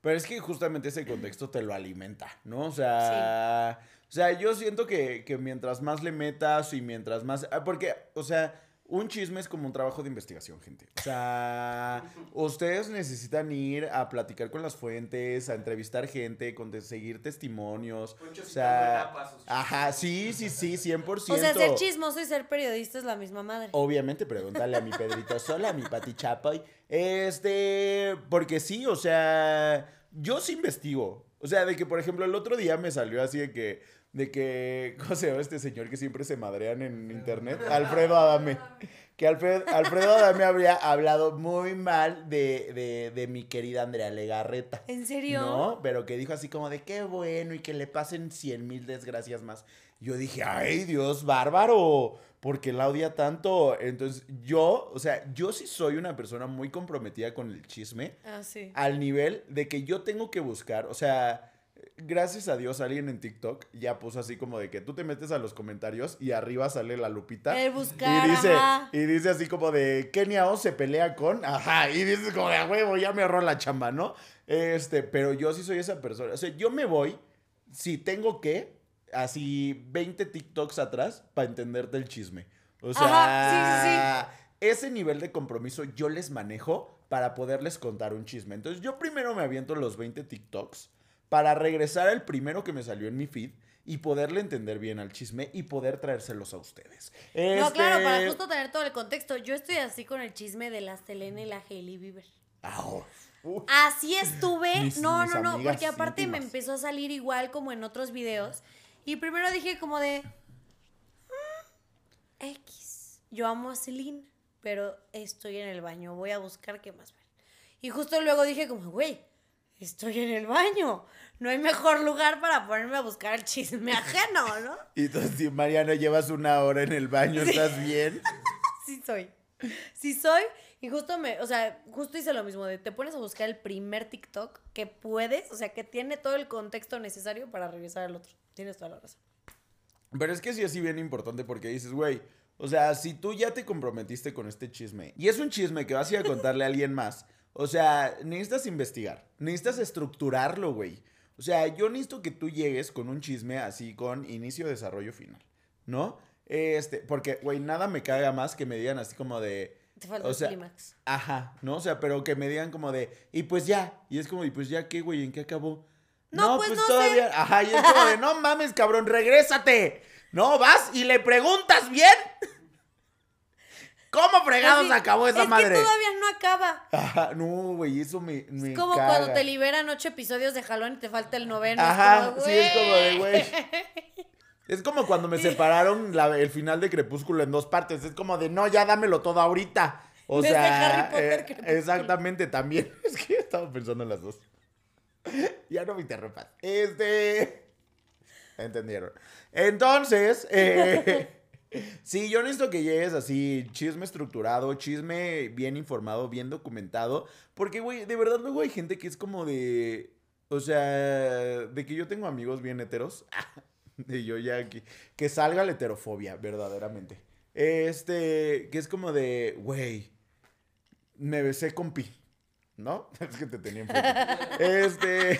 Pero es que justamente ese contexto te lo alimenta, ¿no? O sea, o sea, yo siento que, que mientras más le metas y mientras más... ah, Porque, o sea, un chisme es como un trabajo de investigación, gente. O sea, ustedes necesitan ir a platicar con las fuentes, a entrevistar gente, conseguir testimonios. Poncho O sea, ajá, sí, sí, sí, 100%. O sea, ser chismoso y ser periodista es la misma madre. Obviamente, pregúntale a mi Pedrito Sola, a mi Pati Chapoy. Este, porque sí, o sea, yo sí investigo. O sea, de que, por ejemplo, el otro día me salió así de que, de que, ¿cómo se llama este señor que siempre se madrean en internet? Alfredo Adame. Que Alfred- Alfredo Adame habría hablado muy mal de, de, de mi querida Andrea Legarreta. ¿En serio? No, pero que dijo así como de qué bueno y que le pasen cien mil desgracias más. Yo dije, ay Dios, bárbaro, porque la odia tanto. Entonces yo, o sea, yo sí soy una persona muy comprometida con el chisme, Ah, sí. al nivel de que yo tengo que buscar, o sea, gracias a Dios alguien en TikTok ya puso así como de que tú te metes a los comentarios y arriba sale la lupita. El buscar, y dice, ajá. y dice así como de Kenia O se pelea con, ajá, y dices como de a huevo, ya me ahorró la chamba, ¿no? Este, pero yo sí soy esa persona, o sea, yo me voy, si tengo que, así 20 TikToks atrás para entenderte el chisme. O sea, Ajá, ese nivel de compromiso yo les manejo para poderles contar un chisme. Entonces yo primero me aviento los 20 TikToks para regresar al primero que me salió en mi feed y poderle entender bien al chisme y poder traérselos a ustedes. No, claro, Este- para justo tener todo el contexto. Yo estoy así con el chisme de la Selena y la Hailey Bieber. Au. Uh. Así estuve. Mis- no, mis no, no, porque aparte me empezó a salir igual como en otros videos. Y primero dije como de... "Mm, X. Yo amo a Celine, pero estoy en el baño. Voy a buscar qué más ver. Y justo luego dije como, güey, estoy en el baño. No hay mejor lugar para ponerme a buscar el chisme ajeno, ¿no? Y entonces, si Mariana llevas una hora en el baño, ¿estás bien? Sí soy. Sí soy. Y justo me, o sea, justo hice lo mismo, de te pones a buscar el primer TikTok que puedes, o sea, que tiene todo el contexto necesario para regresar al otro. Tienes toda la razón. Pero es que sí es así bien importante porque dices, güey, o sea, si tú ya te comprometiste con este chisme y es un chisme que vas a ir a contarle a alguien más, o sea, necesitas investigar, necesitas estructurarlo, güey. O sea, yo necesito que tú llegues con un chisme así con inicio, desarrollo, final, ¿no? Este, porque, güey, nada me caga más que me digan así como de... Te falta O el sea, clímax. Ajá, ¿no? O sea, pero que me digan como de, y pues ya, y es como, y pues ya, ¿qué, güey? ¿En qué acabó? No, pues no sé. todavía, ajá, y es como de, no mames, cabrón, regrésate. No, vas y le preguntas bien. ¿Cómo fregados Así, acabó esa es madre? que todavía no acaba. Ajá, no, güey, eso me, me Es como caga. cuando te liberan ocho episodios de jalón y te falta el noveno. Ajá, es como, sí, es como de, güey. Es como cuando me separaron la- el final de Crepúsculo en dos partes. Es como de, no, ya dámelo todo ahorita. O Desde sea, Harry Potter, eh, exactamente, también. Es que estaba pensando en las dos. Ya no me interrumpas. Este. ¿Entendieron? Entonces, eh, sí, yo necesito que llegues así, chisme estructurado, chisme bien informado, bien documentado. Porque, güey, de verdad luego hay gente que es como de. O sea, de que yo tengo amigos bien heteros. Y yo ya que, que salga la heterofobia, verdaderamente. Este, que es como de, güey, me besé con pi, ¿no? Es que te tenía enfrente. Este,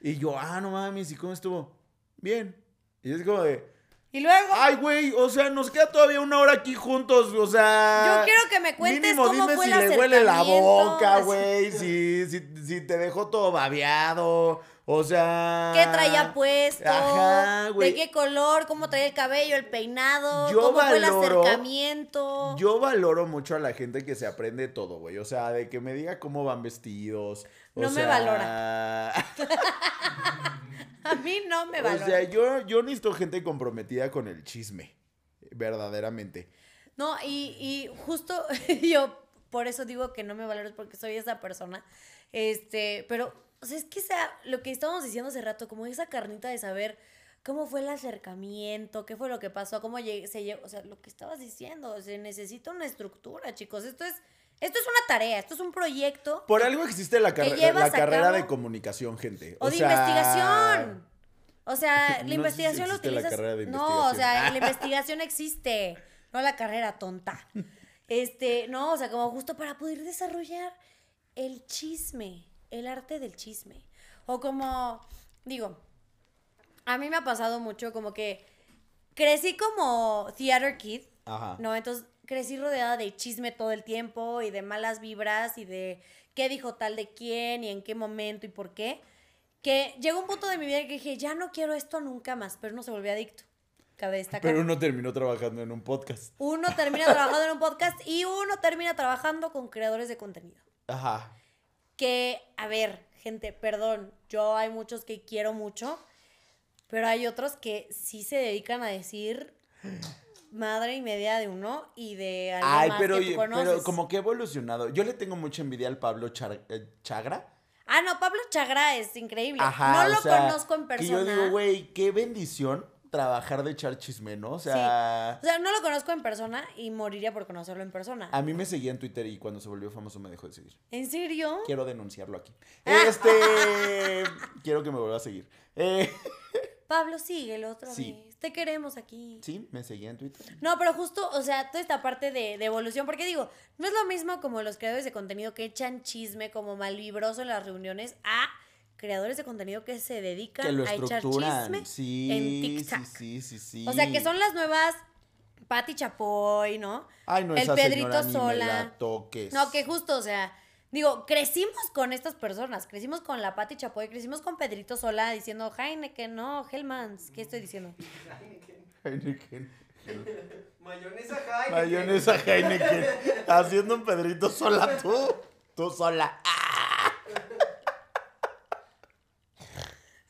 y yo, ah, no mames, ¿y cómo estuvo? Bien. Y es como de, Y luego, ay, güey, o sea, nos queda todavía una hora aquí juntos, o sea. Yo quiero que me cuentes mínimo cómo dime fue si el le huele la boca, güey, si, si, si te dejó todo babeado, o sea. ¿qué traía puesto? Ajá. ¿De qué color? ¿Cómo traía el cabello? ¿El peinado? Yo ¿Cómo fue el acercamiento? Yo valoro mucho a la gente que se aprende todo, güey. O sea, de que me diga cómo van vestidos. o No me valora. A mí no me valora. O sea, yo, yo necesito gente comprometida con el chisme. Verdaderamente. No, y, y justo yo por eso digo que no me valores porque soy esa persona. Este, pero, o sea, es que sea lo que estábamos diciendo hace rato, como esa carnita de saber cómo fue el acercamiento, qué fue lo que pasó, cómo se llegó, o sea, lo que estabas diciendo, se necesita una estructura, chicos. Esto es, esto es una tarea, esto es un proyecto Por algo existe la, la carrera de comunicación, gente. o, de sea, investigación. O sea, No la si investigación lo existe la utilizas. carrera de no, o sea, la investigación existe, no la carrera tonta. Este, no, o sea, como justo para poder desarrollar el chisme, el arte del chisme. O como, digo, a mí me ha pasado mucho como que crecí como theater kid, Ajá. ¿no? Entonces crecí rodeada de chisme todo el tiempo y de malas vibras y de qué dijo tal de quién y en qué momento y por qué. Que llegó un punto de mi vida que dije, ya no quiero esto nunca más, pero no se volvió adicto. Cabe destacar. Pero uno terminó trabajando en un podcast. Uno termina trabajando en un podcast y uno termina trabajando con creadores de contenido. Ajá. Que, a ver, gente, perdón, yo hay muchos que quiero mucho, pero hay otros que sí se dedican a decir madre y media de uno y de alguien Ay, más pero, que tú conoces. pero como que ha evolucionado. Yo le tengo mucha envidia al Pablo Char- eh, Chagra. Ah, no, Pablo Chagra es increíble. Ajá. no o lo sea, conozco en persona. Que yo digo, güey, qué bendición trabajar de echar chisme, ¿no? O sea, O sea, no lo conozco en persona y moriría por conocerlo en persona. a mí me seguía en Twitter y cuando se volvió famoso me dejó de seguir. ¿En serio? Quiero denunciarlo aquí. Ah. Este. quiero que me vuelva a seguir. Eh, Pablo, síguelo otra Sí. vez. Te queremos aquí. sí, me seguía en Twitter. No, pero justo, o sea, toda esta parte de, de evolución, porque digo, no es lo mismo como los creadores de contenido que echan chisme como malvibroso en las reuniones a creadores de contenido que se dedican Que lo a echar chisme Sí, en TikTok. sí, sí, sí. O sea, que son las nuevas Patti Chapoy, ¿no? Ay, no, el esa Pedrito señora ni me Sola. la toques. No, que justo, o sea, digo, crecimos con estas personas, crecimos con la Patti Chapoy, crecimos con Pedrito Sola diciendo Heineken, no, Hellmans, ¿qué estoy diciendo? Heineken. Mayonesa Heineken. Mayonesa Heineken. Haciendo un Pedrito sola tú. Tú sola. Ah,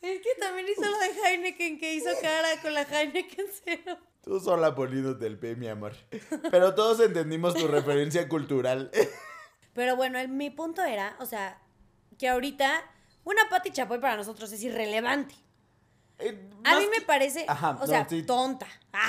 Es que también hizo lo de Heineken, que hizo cara con la Heineken cero. Tú sola poniéndote el pe, mi amor. Pero todos entendimos tu referencia cultural. Pero bueno, el- mi punto era, o sea, que ahorita una Patti Chapoy para nosotros es irrelevante. Eh, A mí me parece, Ajá, o no, sea, sí. tonta. Ah,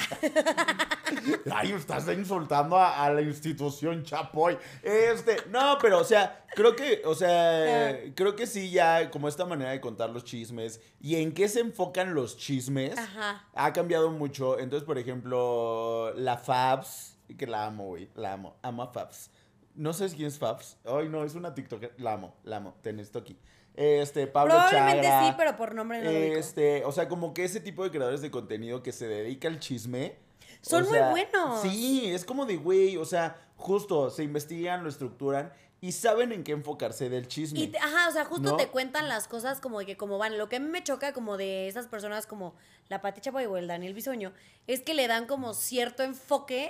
Ay, estás insultando a, a la institución Chapoy. Este, no, pero, o sea, creo que, o sea, creo que sí, ya, como esta manera de contar los chismes y en qué se enfocan los chismes, Ajá. ha cambiado mucho. Entonces, por ejemplo, la Fabs, que la amo, güey, la amo, amo a Fabs. No sé quién es Fabs. Ay, no, es una TikTok, la amo, la amo, tenés esto aquí. Este, Pablo Probablemente Chagra, sí, pero por nombre no ubico. este, o sea, como que ese tipo de creadores de contenido que se dedica al chisme. Son o muy buenos. Sí, es como de, güey, o sea, justo se investigan, lo estructuran y saben en qué enfocarse del chisme. Y te- ajá, o sea, justo ¿No? te cuentan las cosas como de que como van. Lo que a mí me choca como de esas personas como la Pati Chapoy o el Daniel Bisoño es que le dan como cierto enfoque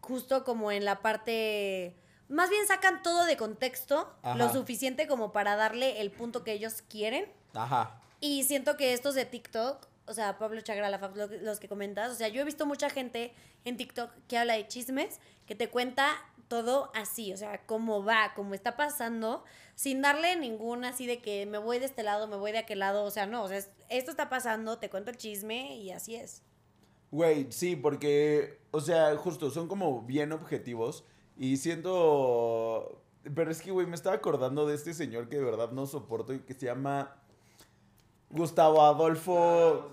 justo como en la parte más bien sacan todo de contexto, Ajá. lo suficiente como para darle el punto que ellos quieren. Ajá. Y siento que estos de TikTok, o sea, Pablo Chagra, la Fab, lo- los que comentas, o sea, yo he visto mucha gente en TikTok que habla de chismes, que te cuenta todo así, o sea, cómo va, cómo está pasando, sin darle ningún así de que me voy de este lado, me voy de aquel lado, o sea, no, o sea, es- esto está pasando, te cuento el chisme y así es. Güey, sí, porque, o sea, justo, son como bien objetivos y siento... Pero es que, güey, me estaba acordando de este señor que de verdad no soporto y que se llama Gustavo Adolfo...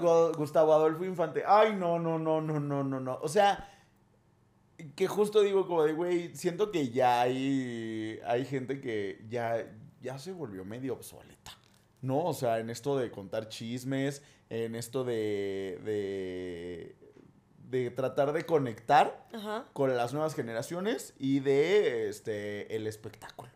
Gu- Gustavo Adolfo Infante. Ay, no, no, no, no, no, no, no. O sea, que justo digo como de, güey, siento que ya hay, hay gente que ya, ya se volvió medio obsoleta. ¿No? O sea, en esto de contar chismes, en esto de, de, de tratar de conectar Ajá. con las nuevas generaciones y de este el espectáculo,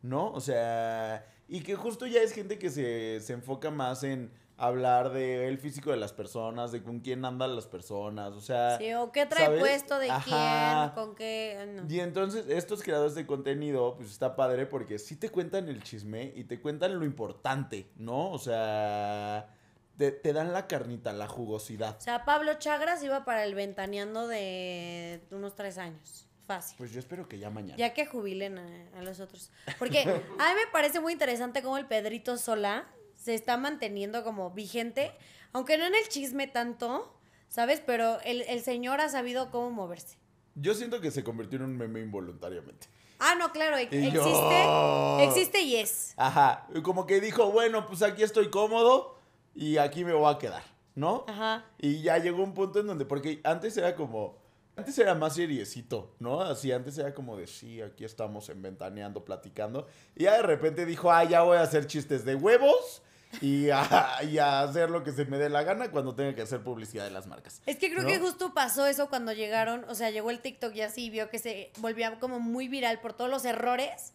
¿no? O sea, y que justo ya es gente que se, se enfoca más en hablar del físico de las personas, de con quién andan las personas, o sea... Sí, o qué trae ¿sabes? puesto de Ajá. quién, con qué, no. Y entonces estos creadores de contenido, pues está padre porque sí te cuentan el chisme y te cuentan lo importante, ¿no? O sea, te, te dan la carnita, la jugosidad. O sea, Pablo Chagras iba para el ventaneando de unos tres años, fácil. Pues yo espero que ya mañana. Ya que jubilen a, a los otros. Porque a mí me parece muy interesante cómo el Pedrito Sola se está manteniendo como vigente. Aunque no en el chisme tanto, ¿sabes? Pero el, el señor ha sabido cómo moverse. Yo siento que se convirtió en un meme involuntariamente. Ah, no, claro, Y existe, yo- existe y es. Ajá, como que dijo, bueno, pues aquí estoy cómodo y aquí me voy a quedar, ¿no? Ajá. Y ya llegó un punto en donde, porque antes era como, antes era más seriecito, ¿no? Así, antes era como de, sí, aquí estamos en ventaneando, platicando. Y ya de repente dijo, ah, ya voy a hacer chistes de huevos y a, y a hacer lo que se me dé la gana cuando tenga que hacer publicidad de las marcas. Es que creo ¿No? que justo pasó eso cuando llegaron, o sea, llegó el TikTok y así vio que se volvía como muy viral por todos los errores,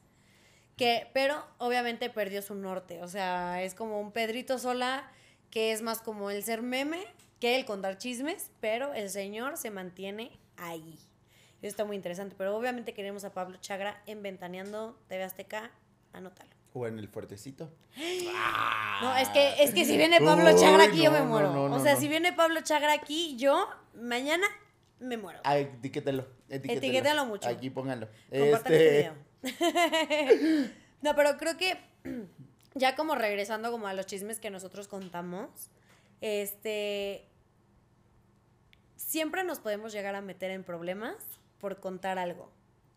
que, pero obviamente perdió su norte, o sea, es como un Pedrito Sola que es más como el ser meme que el contar chismes, pero el señor se mantiene ahí. Eso está muy interesante, pero obviamente queremos a Pablo Chagra en Ventaneando TV Azteca, anótalo. O en el fuertecito. No, es que, es que si viene Pablo Chagra aquí, yo me muero. no, no, o sea, si viene Pablo Chagra aquí, yo mañana me muero. Ah, etiquételo. Etiquétalo mucho. Aquí pónganlo. Compartan este Este, video. no, pero creo que ya como regresando como a los chismes que nosotros contamos, este siempre nos podemos llegar a meter en problemas por contar algo,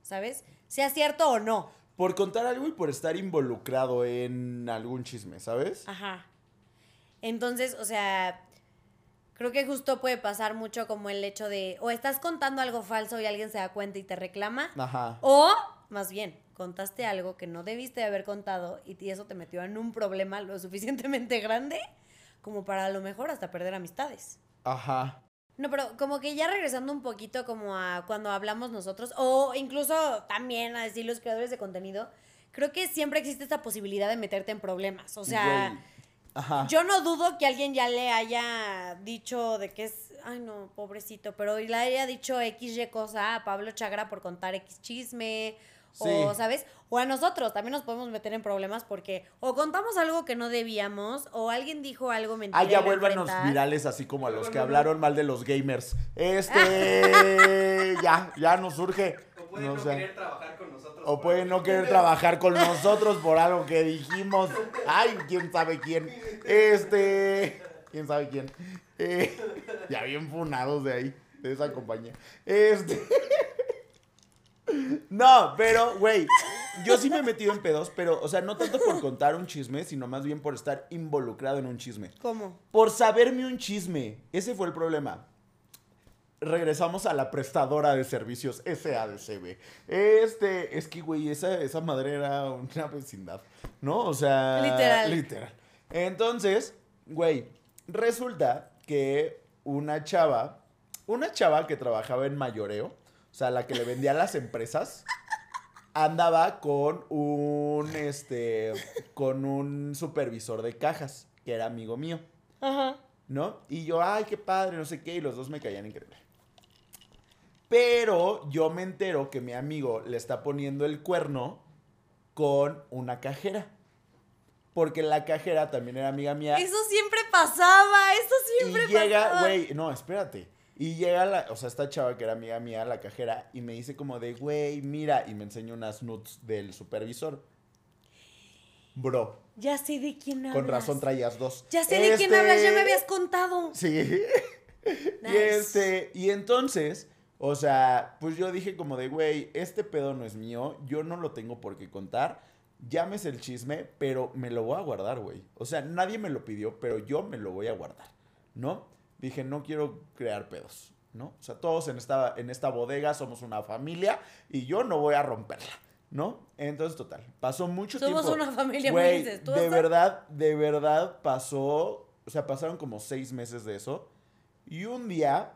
¿sabes? Sea cierto o no. por contar algo y por estar involucrado en algún chisme, ¿sabes? Ajá. Entonces, o sea, creo que justo puede pasar mucho como el hecho de o estás contando algo falso y alguien se da cuenta y te reclama, Ajá. o más bien, contaste algo que no debiste de haber contado y eso te metió en un problema lo suficientemente grande como para a lo mejor hasta perder amistades. Ajá. No, pero como que ya regresando un poquito como a cuando hablamos nosotros, o incluso también a decir los creadores de contenido, creo que siempre existe esta posibilidad de meterte en problemas. O sea, Güey. Ajá. yo no dudo que alguien ya le haya dicho de que es, ay no, pobrecito, pero le haya dicho XY cosa a Pablo Chagra por contar X chisme, o. ¿sabes? O a nosotros también nos podemos meter en problemas porque o contamos algo que no debíamos, o alguien dijo algo mentira. Ah, ya vuélvanos virales así como a los que hablaron mal de los gamers. Este, ya, ya nos surge. O pueden No querer trabajar con nosotros. O por pueden algo. no querer trabajar con nosotros por algo que dijimos. Ay, quién sabe quién. Este, quién sabe quién. Eh, ya bien funados de ahí, de esa compañía. Este. No, pero, güey, yo sí me he metido en pedos, pero, o sea, no tanto por contar un chisme, sino más bien por estar involucrado en un chisme. ¿Cómo? Por saberme un chisme. Ese fue el problema. Regresamos a la prestadora de servicios SADCB. Este, es que, güey, esa, esa madre era una vecindad, ¿no? O sea... Literal. Literal. Entonces, güey, resulta que una chava, una chava que trabajaba en mayoreo, o sea, la que le vendía a las empresas, andaba con un, este, con un supervisor de cajas, que era amigo mío. Ajá. ¿no? Y yo, ay, qué padre, no sé qué, y los dos me caían increíble. Pero yo me entero que mi amigo le está poniendo el cuerno con una cajera. Porque la cajera también era amiga mía. Eso siempre pasaba, eso y siempre llega, pasaba. güey, no, espérate. Y llega la, o sea, esta chava que era amiga mía, la cajera, y me dice como de, güey, mira, y me enseña unas nudes del supervisor. Bro, Ya sé de quién hablas. con razón traías dos. Ya sé de quién Este- hablas, ya me habías contado. Sí. Y este, y entonces, o sea, pues yo dije como de, güey, este pedo no es mío, yo no lo tengo por qué contar. Llámese el chisme, pero me lo voy a guardar, güey. O sea, nadie me lo pidió, pero yo me lo voy a guardar, ¿no? Dije, no quiero crear pedos, ¿no? O sea, todos en esta, en esta bodega somos una familia y yo no voy a romperla, ¿no? Entonces, total, pasó mucho Somos tiempo. una familia, dices. ¿Tú de verdad, de verdad pasó, o sea, pasaron como seis meses de eso. Y un día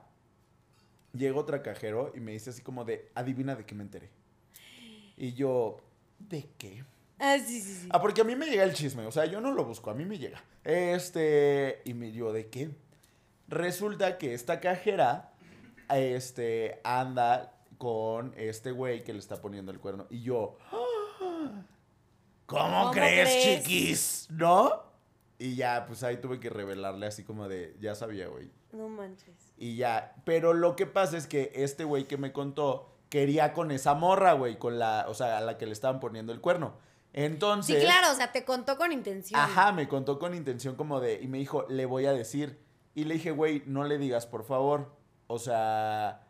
llega otro cajero y me dice así como de, adivina de qué me enteré. Y yo, ¿de qué? Ah, sí, sí, sí. Ah, porque a mí me llega el chisme, o sea, yo no lo busco, a mí me llega. Este, y me yo, ¿de qué? Resulta que esta cajera, este, anda con este güey que le está poniendo el cuerno. Y yo, "Ah, ¿cómo, ¿Cómo crees, crees? chiquis? ¿No? Y ya, pues ahí tuve que revelarle así como de, ya sabía, güey. No manches. Y ya, pero lo que pasa es que este güey que me contó quería con esa morra, güey, con la, o sea, a la que le estaban poniendo el cuerno. Entonces, Sí, claro, o sea, te contó con intención. ajá, me contó con intención como de, y me dijo, le voy a decir. Y le dije, güey, no le digas, por favor. O sea,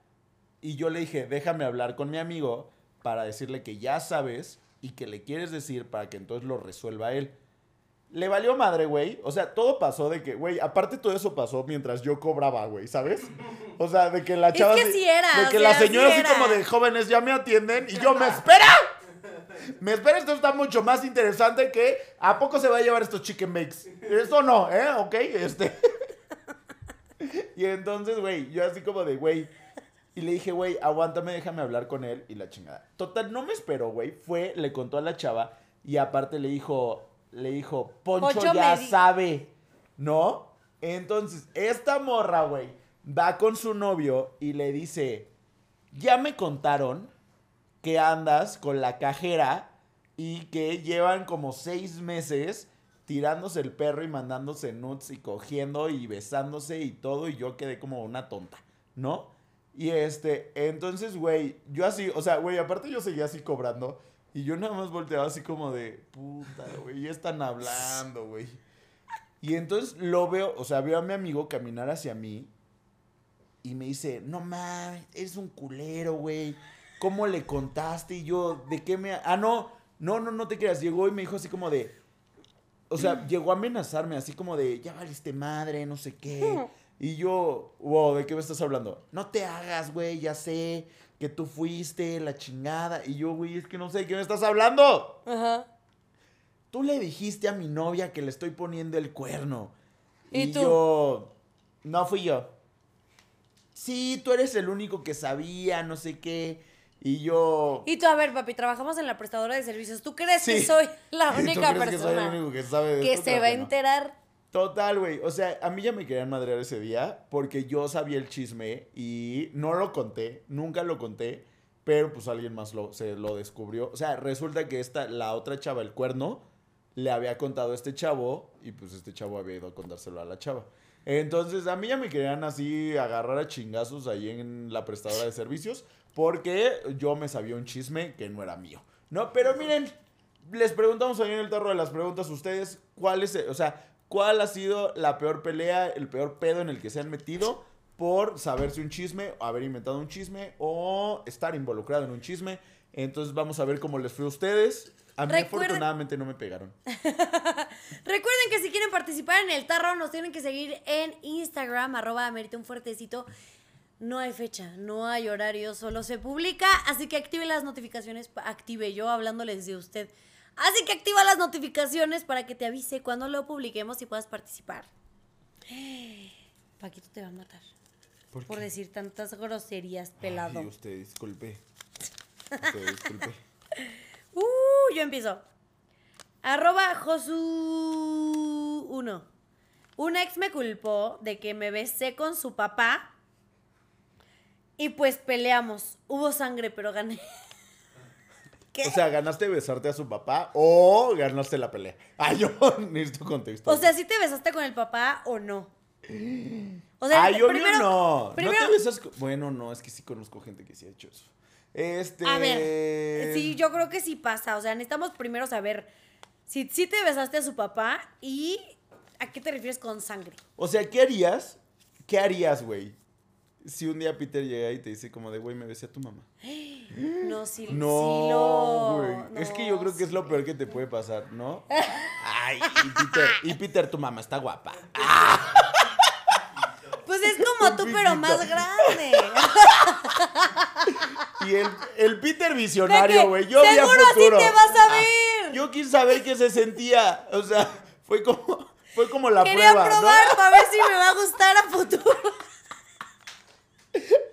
y yo le dije, déjame hablar con mi amigo para decirle que ya sabes y que le quieres decir para que entonces lo resuelva él. Le valió madre, güey. O sea, todo pasó de que, güey, aparte todo eso pasó mientras yo cobraba, güey, ¿sabes? O sea, de que la Es chava... que así- sí era, De que la señora sí así como de jóvenes ya me atienden y yo, ¿me espera? Me espera, esto está mucho más interesante que ¿a poco se va a llevar estos chicken bakes? Esto no, ¿eh? Ok, este... Y entonces, güey, yo así como de, güey. Y le dije, güey, aguántame, déjame hablar con él y la chingada. Total, no me esperó, güey. Fue, le contó a la chava y aparte le dijo, le dijo, Poncho, Poncho ya sabe, ¿no? Entonces, esta morra, güey, va con su novio y le dice, ya me contaron que andas con la cajera y que llevan como seis meses tirándose el perro y mandándose nuts y cogiendo y besándose y todo y yo quedé como una tonta, ¿no? Y este, entonces, güey, yo así, o sea, güey, aparte yo seguía así cobrando y yo nada más volteaba así como de, puta, güey, ya están hablando, güey. Y entonces lo veo, o sea, veo a mi amigo caminar hacia mí y me dice, no mames, eres un culero, güey. ¿Cómo le contaste? Y yo, ¿de qué me...? Ah, no, no, no, no te creas. Llegó y me dijo así como de... O sea, llegó a amenazarme así como de, ya valiste madre, no sé qué. Y yo, wow, ¿de qué me estás hablando? No te hagas, güey, ya sé que tú fuiste, la chingada. Y yo, güey, es que no sé de qué me estás hablando. Ajá. Tú le dijiste a mi novia que le estoy poniendo el cuerno. ¿Y tú? yo, no fui yo. Sí, tú eres el único que sabía, no sé qué. Y yo... Y tú, a ver, papi, trabajamos en la prestadora de servicios. ¿Tú crees que soy la ¿Tú única crees que soy persona el único que sabe de que esto? se Claro va a no. enterar? Total, güey. O sea, a mí ya me querían madrear ese día porque yo sabía el chisme y no lo conté, nunca lo conté, pero pues alguien más lo, se lo descubrió. O sea, resulta que esta, la otra chava, el cuerno, le había contado a este chavo y pues este chavo había ido a contárselo a la chava. Entonces, a mí ya me querían así agarrar a chingazos ahí en la prestadora de servicios porque yo me sabía un chisme que no era mío. No, pero miren, les preguntamos ahí en el tarro de las preguntas a ustedes cuál es, o sea, cuál ha sido la peor pelea, el peor pedo en el que se han metido por saberse un chisme, haber inventado un chisme o estar involucrado en un chisme. Entonces vamos a ver cómo les fue a ustedes. A mí Recuerden- afortunadamente no me pegaron. Recuerden que si quieren participar en el tarro, nos tienen que seguir en Instagram, arroba un fuertecito. No hay fecha, no hay horario, solo se publica, así que active las notificaciones, active yo hablándoles de usted. Así que activa las notificaciones para que te avise cuando lo publiquemos y puedas participar. Paquito te va a matar ¿Por, decir tantas groserías, pelado. Ay, usted disculpe. Usted disculpe. Uh, yo empiezo. Arroba Josu1. Un ex me culpó de que me besé con su papá. Y pues peleamos. Hubo sangre, pero gané. ¿Qué? O sea, ¿ganaste besarte a su papá o ganaste la pelea? Ah, yo necesito contexto. O sea, ¿sí te besaste con el papá o no? O sea, Ay, obvio primero- no. primero- no te besas. con- Bueno, no, es que sí conozco gente que sí ha hecho eso. Este. A ver, sí, yo creo que sí pasa. O sea, necesitamos primero saber si, si te besaste a su papá y a qué te refieres con sangre. O sea, ¿qué harías? ¿Qué harías, güey? Si un día Peter llega y te dice como de, güey, me besé a tu mamá. No, sí, sí No, lo... güey. es que yo no, creo que es lo peor que te puede pasar, ¿no? Ay, y Peter, y Peter, tu mamá está guapa. Pues es como Un tú, pero más grande. Y el, el Peter visionario, güey. Yo vi a seguro así futuro. te vas a Ah, ver. Yo quise saber qué se sentía. O sea, fue como, fue como la Quería prueba, ¿no? probar para ver si me va a gustar a futuro.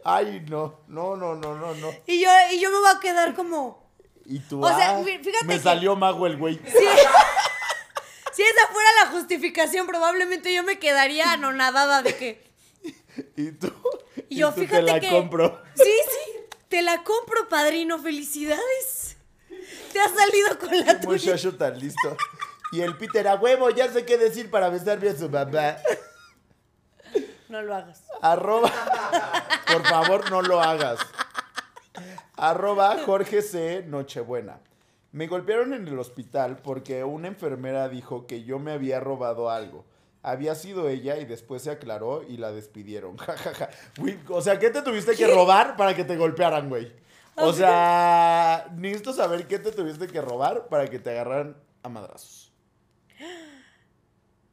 Ay, no, no, no, no, no, no. Y yo, y yo me voy a quedar como... Y tú, O sea, ah, fí- fíjate me que- salió mago el güey. Si, si esa fuera la justificación, probablemente yo me quedaría anonadada de que... Y tú, Y yo, tú fíjate te la que... compro. Sí, sí, te la compro, padrino. Felicidades. Te has salido con la tuya. Muchacho tan listo. Y el Peter, a huevo, ya sé qué decir para besarme a su mamá. No lo hagas. Arroba. Por favor, no lo hagas. Arroba Jorge C. Nochebuena. Me golpearon en el hospital porque una enfermera dijo que yo me había robado algo. había sido ella y después se aclaró y la despidieron. Ja, ja, ja. Güey, o sea, ¿qué te tuviste que robar para que te golpearan, güey? O sea, necesito saber qué te tuviste que robar para que te agarraran a madrazos.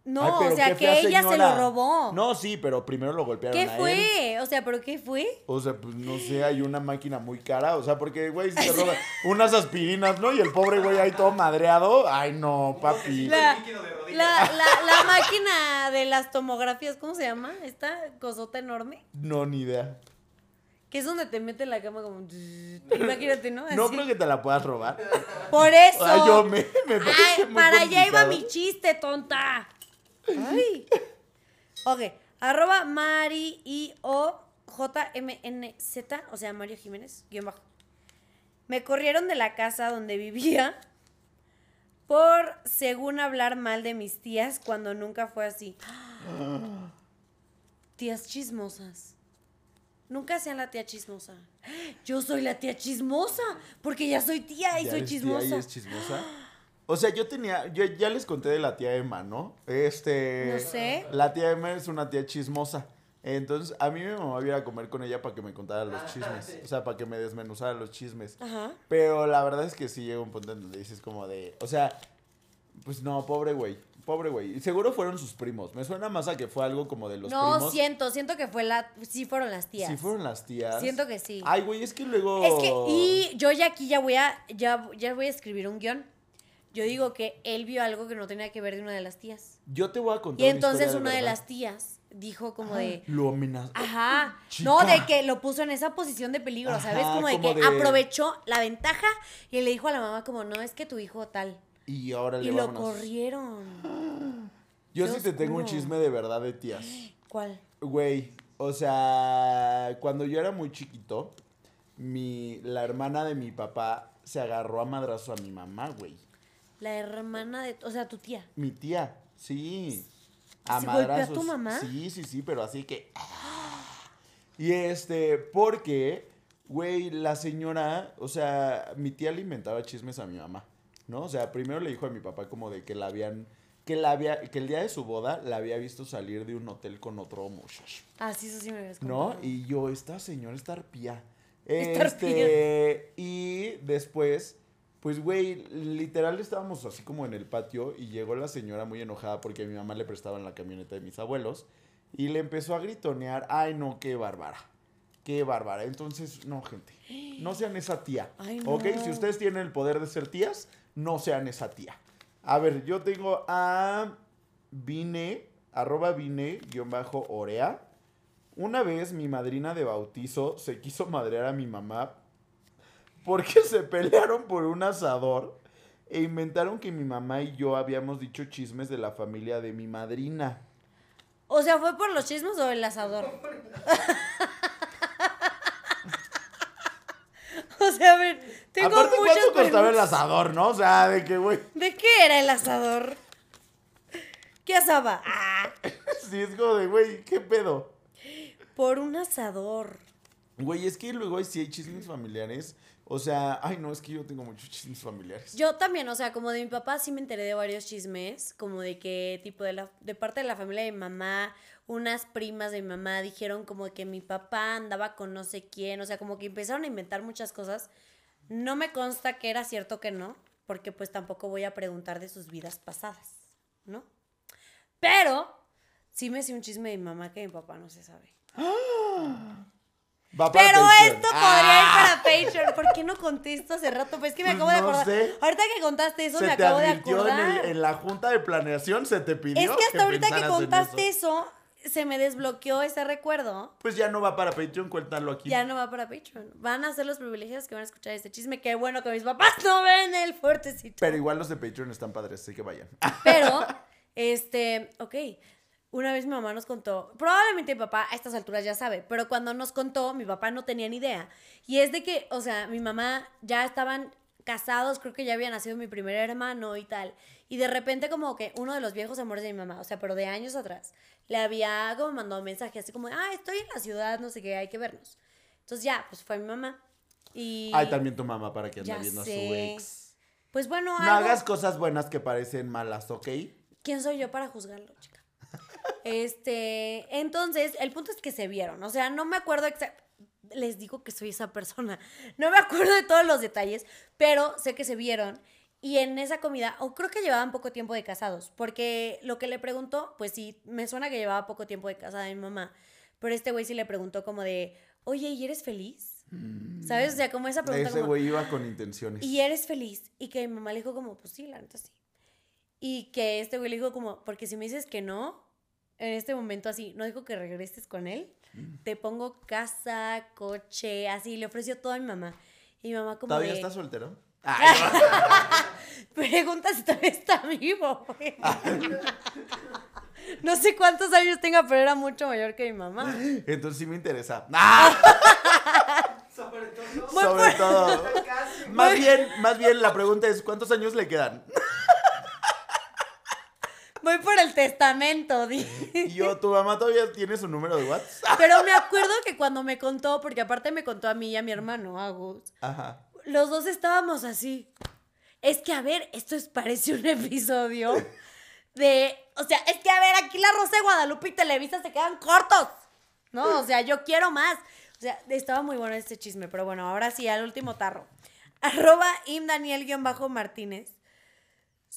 No, Ay, o sea, que ella se lo robó. No, sí, pero primero lo golpearon ¿Qué a él. fue? O sea, ¿pero qué fue? O sea, pues no sé, hay una máquina muy cara. O sea, porque, güey, si te roban unas aspirinas, ¿no? Y el pobre güey ahí todo madreado. Ay, no, papi. La, la, la, la máquina de las tomografías, ¿cómo se llama? Esta cosota enorme. No, ni idea. Que es donde te mete en la cama como... Imagínate, ¿no? No creo que te la puedas robar. Por eso. Ay, yo me, Ay, muy para allá iba mi chiste, tonta. Ay. Ok, arroba Mari y o JMNZ, o sea, Mario Jiménez, guion bajo. Me corrieron de la casa donde vivía por, según hablar mal de mis tías, cuando nunca fue así. Tías chismosas. Nunca sean la tía chismosa. Yo soy la tía chismosa, porque ya soy tía y ¿Ya soy eres tía chismosa. y es chismosa? O sea, yo tenía, yo ya les conté de la tía Emma, ¿no? Este. No sé. La tía Emma es una tía chismosa. Entonces, a mí mi mamá iba a comer con ella para que me contara los chismes. O sea, para que me desmenuzara los chismes. Ajá. Pero la verdad es que sí llega un punto en donde dices como de. O sea, pues no, pobre güey. Pobre güey. Y seguro fueron sus primos. Me suena más a que fue algo como de los no, primos. siento, siento que fue la, sí fueron las tías. Sí fueron las tías. Siento que sí. Ay, güey, es que luego. Es que, y yo ya aquí ya voy a, ya, ya voy a escribir un guion. Yo digo que él vio algo que no tenía que ver de una de las tías. Yo te voy a contar Y una entonces una de las tías dijo como de, Lo amenazó. ajá, Chica. no, de que lo puso en esa posición de peligro, Ajá, ¿sabes? Como de como que de- aprovechó la ventaja y le dijo a la mamá como, no, es que tu hijo tal. Y ahora le Y lo vámonos. corrieron. Yo sí te tengo un chisme de verdad de tías. ¿Cuál? Güey, o sea, cuando yo era muy chiquito, mi, la hermana de mi papá se agarró a madrazo a mi mamá, güey. La hermana de, o sea, tu tía. Mi tía, sí. A ¿Se golpeó a tu mamá? Sí, sí, sí, pero así que. Y este, porque, güey, la señora, o sea, mi tía le inventaba chismes a mi mamá, ¿no? O sea, primero le dijo a mi papá como de que la habían, que la había, que el día de su boda la había visto salir de un hotel con otro muchacho, Ah, sí, eso sí me habías ¿no? contado. Y yo, esta señora está arpía. Está Este, y después, pues, güey, literal estábamos así como en el patio y llegó la señora muy enojada porque a mi mamá le prestaban la camioneta de mis abuelos y le empezó a gritonear, ay, no, qué bárbara, qué bárbara. Entonces, no, gente, no sean esa tía, Ay, ¿ok? no. Si ustedes tienen el poder de ser tías, no sean esa tía. A ver, yo tengo a Vine, arroba Vine, guion bajo, Orea. Una vez mi madrina de bautizo se quiso madrear a mi mamá porque se pelearon por un asador e inventaron que mi mamá y yo habíamos dicho chismes de la familia de mi madrina. O sea, ¿fue por los chismes o el asador? o sea, a ver, tengo Aparte, muchas ¿cuánto costaba el asador, no? O sea, de que, güey, ¿De qué era el asador? ¿Qué asaba? Ah, sí es como de, güey, ¿qué pedo? por un asador. Güey, es que luego sí hay chismes familiares. O sea, ay, no, es que yo tengo muchos chismes familiares. Yo también, o sea, como de mi papá sí me enteré de varios chismes, como de que tipo de la de parte de la familia de mi mamá, unas primas de mi mamá dijeron como que mi papá andaba con no sé quién, o sea, como que empezaron a inventar muchas cosas. No me consta que era cierto que no, porque pues tampoco voy a preguntar de sus vidas pasadas, ¿no? Pero sí me sé un chisme de mi mamá que mi papá no se sabe. Va para Pero Patreon. esto Ah, podría ir para Patreon. ¿Por qué no contesto hace rato? Pues es que me Pues acabo de acordar. sé. Ahorita que contaste eso, se me te acabo de advirtió en, acordar. el- en la junta de planeación, se te pidió. Es que hasta ahorita que contaste eso. eso. se me desbloqueó ese recuerdo. Pues ya no va para Patreon, cuéntalo aquí. Ya no va para Patreon. Van a ser los privilegios que van a escuchar este chisme. Qué bueno que mis papás no ven el fuertecito. Pero igual los de Patreon están padres, así que vayan. Pero, este, ok. Una vez mi mamá nos contó, probablemente mi papá a estas alturas ya sabe, pero cuando nos contó, mi papá no tenía ni idea. Y es de que, o sea, mi mamá ya estaban casados, creo que ya había nacido mi primer hermano y tal. Y de repente como que uno de los viejos amores de mi mamá, o sea, pero de años atrás, le había como mandado un mensaje así como, ah, estoy en la ciudad, no sé qué, hay que vernos. Entonces ya, pues fue mi mamá. Y... Ay, también tu mamá para que ande Ya viendo a su ex. Pues bueno, No algo- hagas cosas buenas que parecen malas, ¿ok? ¿Quién soy yo para juzgarlo, chica? Este, entonces, el punto es que se vieron. O sea, no me acuerdo exactamente. Les digo que soy esa persona. No me acuerdo de todos los detalles, pero sé que se vieron. Y en esa comida, o creo que llevaban poco tiempo de casados, porque lo que le preguntó, pues sí, me suena que llevaba poco tiempo de casada mi mamá. Pero este güey sí le preguntó como de, oye, ¿y eres feliz? ¿Sabes? O sea, como esa pregunta. Ese güey iba con intenciones. ¿Y eres feliz? Y que mi mamá le dijo como, pues sí, la neta sí. Y que este güey le dijo como, porque si me dices que no, en este momento así, no dijo que regreses con él, te pongo casa, coche, así, le ofreció todo a mi mamá. Y mi mamá como ¿Todavía de, estás soltero? pregunta si todavía está vivo, güey. No sé cuántos años tenga, pero era mucho mayor que mi mamá. Entonces sí me interesa. ¡Ah! Sobre todo. Sobre todo. Casi. Más bien, más bien la pregunta es, ¿cuántos años le quedan? Voy por el testamento, di. Y yo, ¿tu mamá todavía tiene su número de WhatsApp? Pero me acuerdo que cuando me contó, porque aparte me contó a mí y a mi hermano, Agus, Ajá. los dos estábamos así. Es que, a ver, esto es, parece un episodio de. O sea, es que, a ver, aquí la Rosa de Guadalupe y Televisa se quedan cortos. No, o sea, yo quiero más. O sea, estaba muy bueno este chisme, pero bueno, ahora sí, al último tarro. Arroba imdaniel-martínez.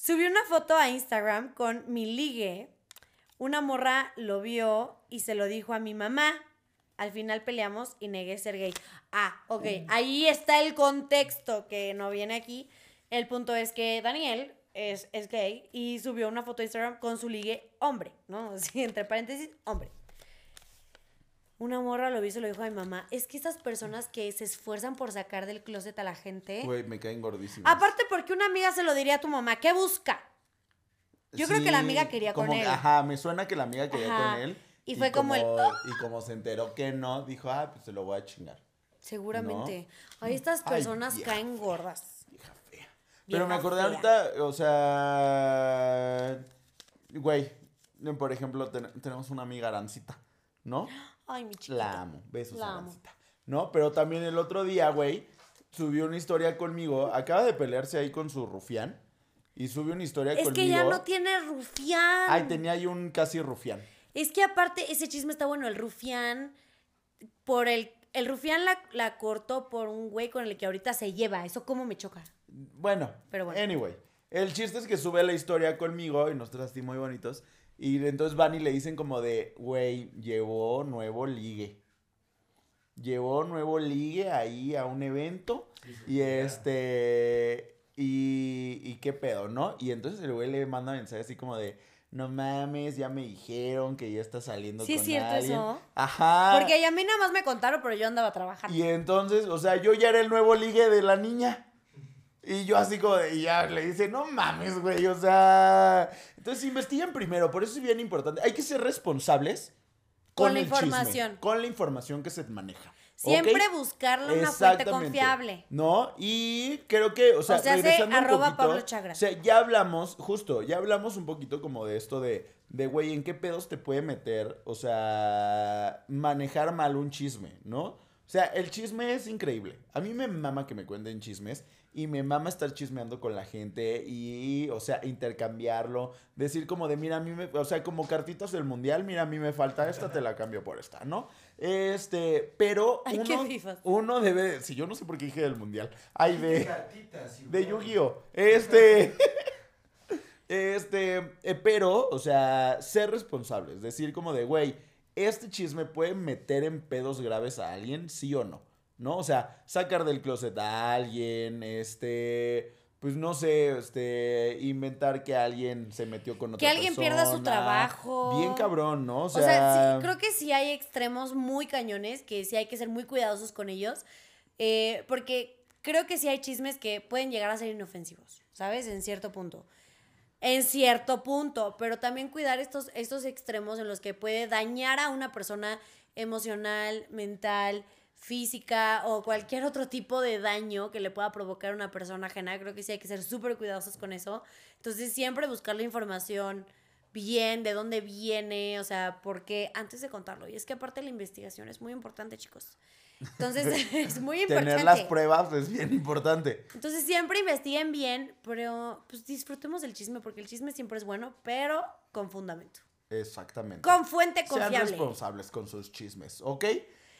Subió una foto a Instagram con mi ligue. Una morra lo vio y se lo dijo a mi mamá. Al final peleamos y negué ser gay. Ah, ok. Ahí está el contexto que no viene aquí. El punto es que Daniel es, es gay y subió una foto a Instagram con su ligue hombre, ¿no? Entre paréntesis, hombre. Una morra lo vio y se lo dijo a mi mamá. Es que esas personas que se esfuerzan por sacar del closet a la gente. Güey, me caen gordísimos. Aparte, porque una amiga se lo diría a tu mamá, ¿qué busca? Yo creo que la amiga quería con como- él. Ajá, me suena que la amiga quería Ajá. con él. Y fue como el- "Ah". Y como se enteró que no, dijo, ah, pues se lo voy a chingar. Seguramente. Ay, estas personas caen gordas. Vieja fea. Pero me acordé fea. ahorita, o sea, güey, por ejemplo, ten- tenemos una amiga Arancita, ¿no? Ay, mi chiquita. La amo, besos La amo. ¿No? Pero también el otro día, güey, subió una historia conmigo, acaba de pelearse ahí con su rufián y subió una historia Es conmigo. que ya no tiene rufián. Ay, tenía ahí un casi rufián. Es que aparte, ese chisme está bueno. El rufián, por el. El rufián la, la cortó por un güey con el que ahorita se lleva. Eso como me choca. Bueno, Pero bueno. anyway. El chiste es que sube la historia conmigo y nosotros así muy bonitos. Y entonces van y le dicen como de, güey, llevó nuevo ligue. Llevó nuevo ligue ahí a un evento. Y este. Y, y qué pedo, ¿no? Y entonces el güey le manda mensaje así como de. No mames, ya me dijeron que ya está saliendo Sí, es con cierto alguien". eso. Ajá. Porque a mí nada más me contaron, pero yo andaba trabajando. Y entonces, o sea, yo ya era el nuevo ligue de la niña. Y yo así como de, y ya le dice, no mames, güey, o sea... Entonces investiguen primero, por eso es bien importante. Hay que ser responsables Con la el chisme, información. con la información que se maneja. Siempre buscarle una fuente confiable. No, y creo que, o sea, O sea, hace regresando un arroba poquito, Pablo Chagra. O sea, ya hablamos, justo, ya hablamos un poquito como de esto de, de, güey, ¿en qué pedos te puede meter? O sea, manejar mal un chisme, ¿no? O sea, el chisme es increíble. A mí me mama que me cuenten chismes y me mama estar chismeando con la gente y, o sea, intercambiarlo. Decir como de, mira, a mí me, o sea, como cartitas del mundial, mira, a mí me falta esta, te la cambio por esta, ¿no? Este, pero Ay, uno, uno debe, si yo no sé por qué dije del mundial, ay, de, de igual. Yu-Gi-Oh! Este. Este. eh, pero, o sea, ser responsables. Decir como de, güey, este chisme puede meter en pedos graves a alguien, sí o no. ¿No? O sea, sacar del closet a alguien, este. Pues no sé, este. Inventar que alguien se metió con otra Que alguien pierda su trabajo. Bien cabrón, ¿no? O sea, sí, creo que sí hay extremos muy cañones, que sí hay que ser muy cuidadosos con ellos, eh, porque creo que sí hay chismes que pueden llegar a ser inofensivos, ¿sabes? En cierto punto. En cierto punto, pero también cuidar estos, estos extremos en los que puede dañar a una persona emocional, mental, física o cualquier otro tipo de daño que le pueda provocar a una persona ajena. Creo que sí hay que ser súper cuidadosos con eso. Entonces siempre buscar la información bien, de dónde viene, o sea, porque antes de contarlo. Y es que aparte la investigación es muy importante, chicos. Entonces es muy importante. Tener las pruebas es bien importante. Entonces siempre investiguen bien, pero pues disfrutemos del chisme, porque el chisme siempre es bueno, pero con fundamento. Exactamente. con fuente Sean confiable. responsables con sus chismes, ¿ok?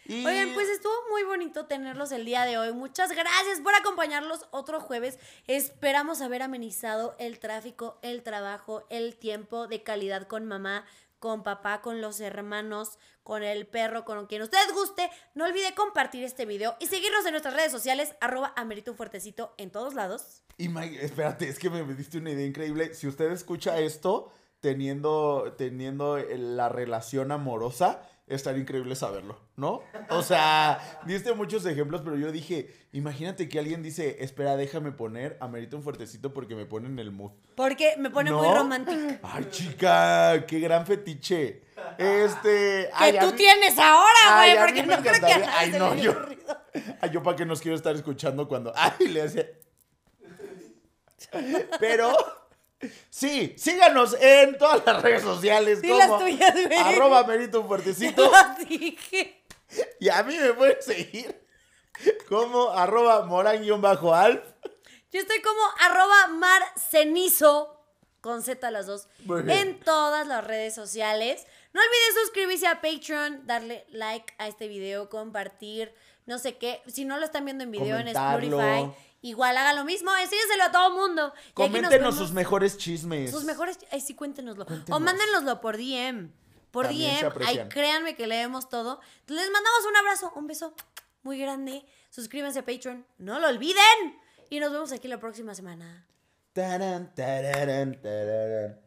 Y Oigan, pues estuvo muy bonito tenerlos el día de hoy. Muchas gracias por acompañarlos otro jueves. Esperamos haber amenizado el tráfico, el trabajo, el tiempo de calidad con mamá, con papá, con los hermanos, con el perro, con quien ustedes guste. No olvide compartir este video y seguirnos en nuestras redes sociales, arroba amerito un fuertecito en todos lados. Y Mike, espérate, es que me diste una idea increíble. Si usted escucha esto teniendo, teniendo la relación amorosa, estaría increíble saberlo, ¿no? O sea, diste muchos ejemplos, pero yo dije, imagínate que alguien dice, espera, déjame poner, amerito un fuertecito porque me pone en el mood. Porque me pone muy romántico. Ay, chica, qué gran fetiche. Este. Que ay, tú mí- tienes ahora, güey, porque no creo que a Ay, no, yo-. Ay, yo para qué nos quiero estar escuchando cuando. Ay, le hace. Pero. Sí, síganos en todas las redes sociales. Di como las tuyas, güey. Arroba Merito un fuertecito. Dije. Y a mí me pueden seguir como arroba morán-alf. Yo estoy como arroba marcenizo con Z las dos en todas las redes sociales. No olvides suscribirse a Patreon, darle like a este video, compartir, no sé qué. Si no lo están viendo en video Comentarlo. en Spotify, igual hagan lo mismo, enséñenselo a todo el mundo. Y Coméntenos sus mejores chismes. Sus mejores, ay sí, cuéntenoslo. O mándenoslo por DM. Por También DM, ay, créanme que leemos todo. Les mandamos un abrazo, un beso muy grande. Suscríbanse a Patreon, no lo olviden. Y nos vemos aquí la próxima semana. Tarán, tararán, tararán.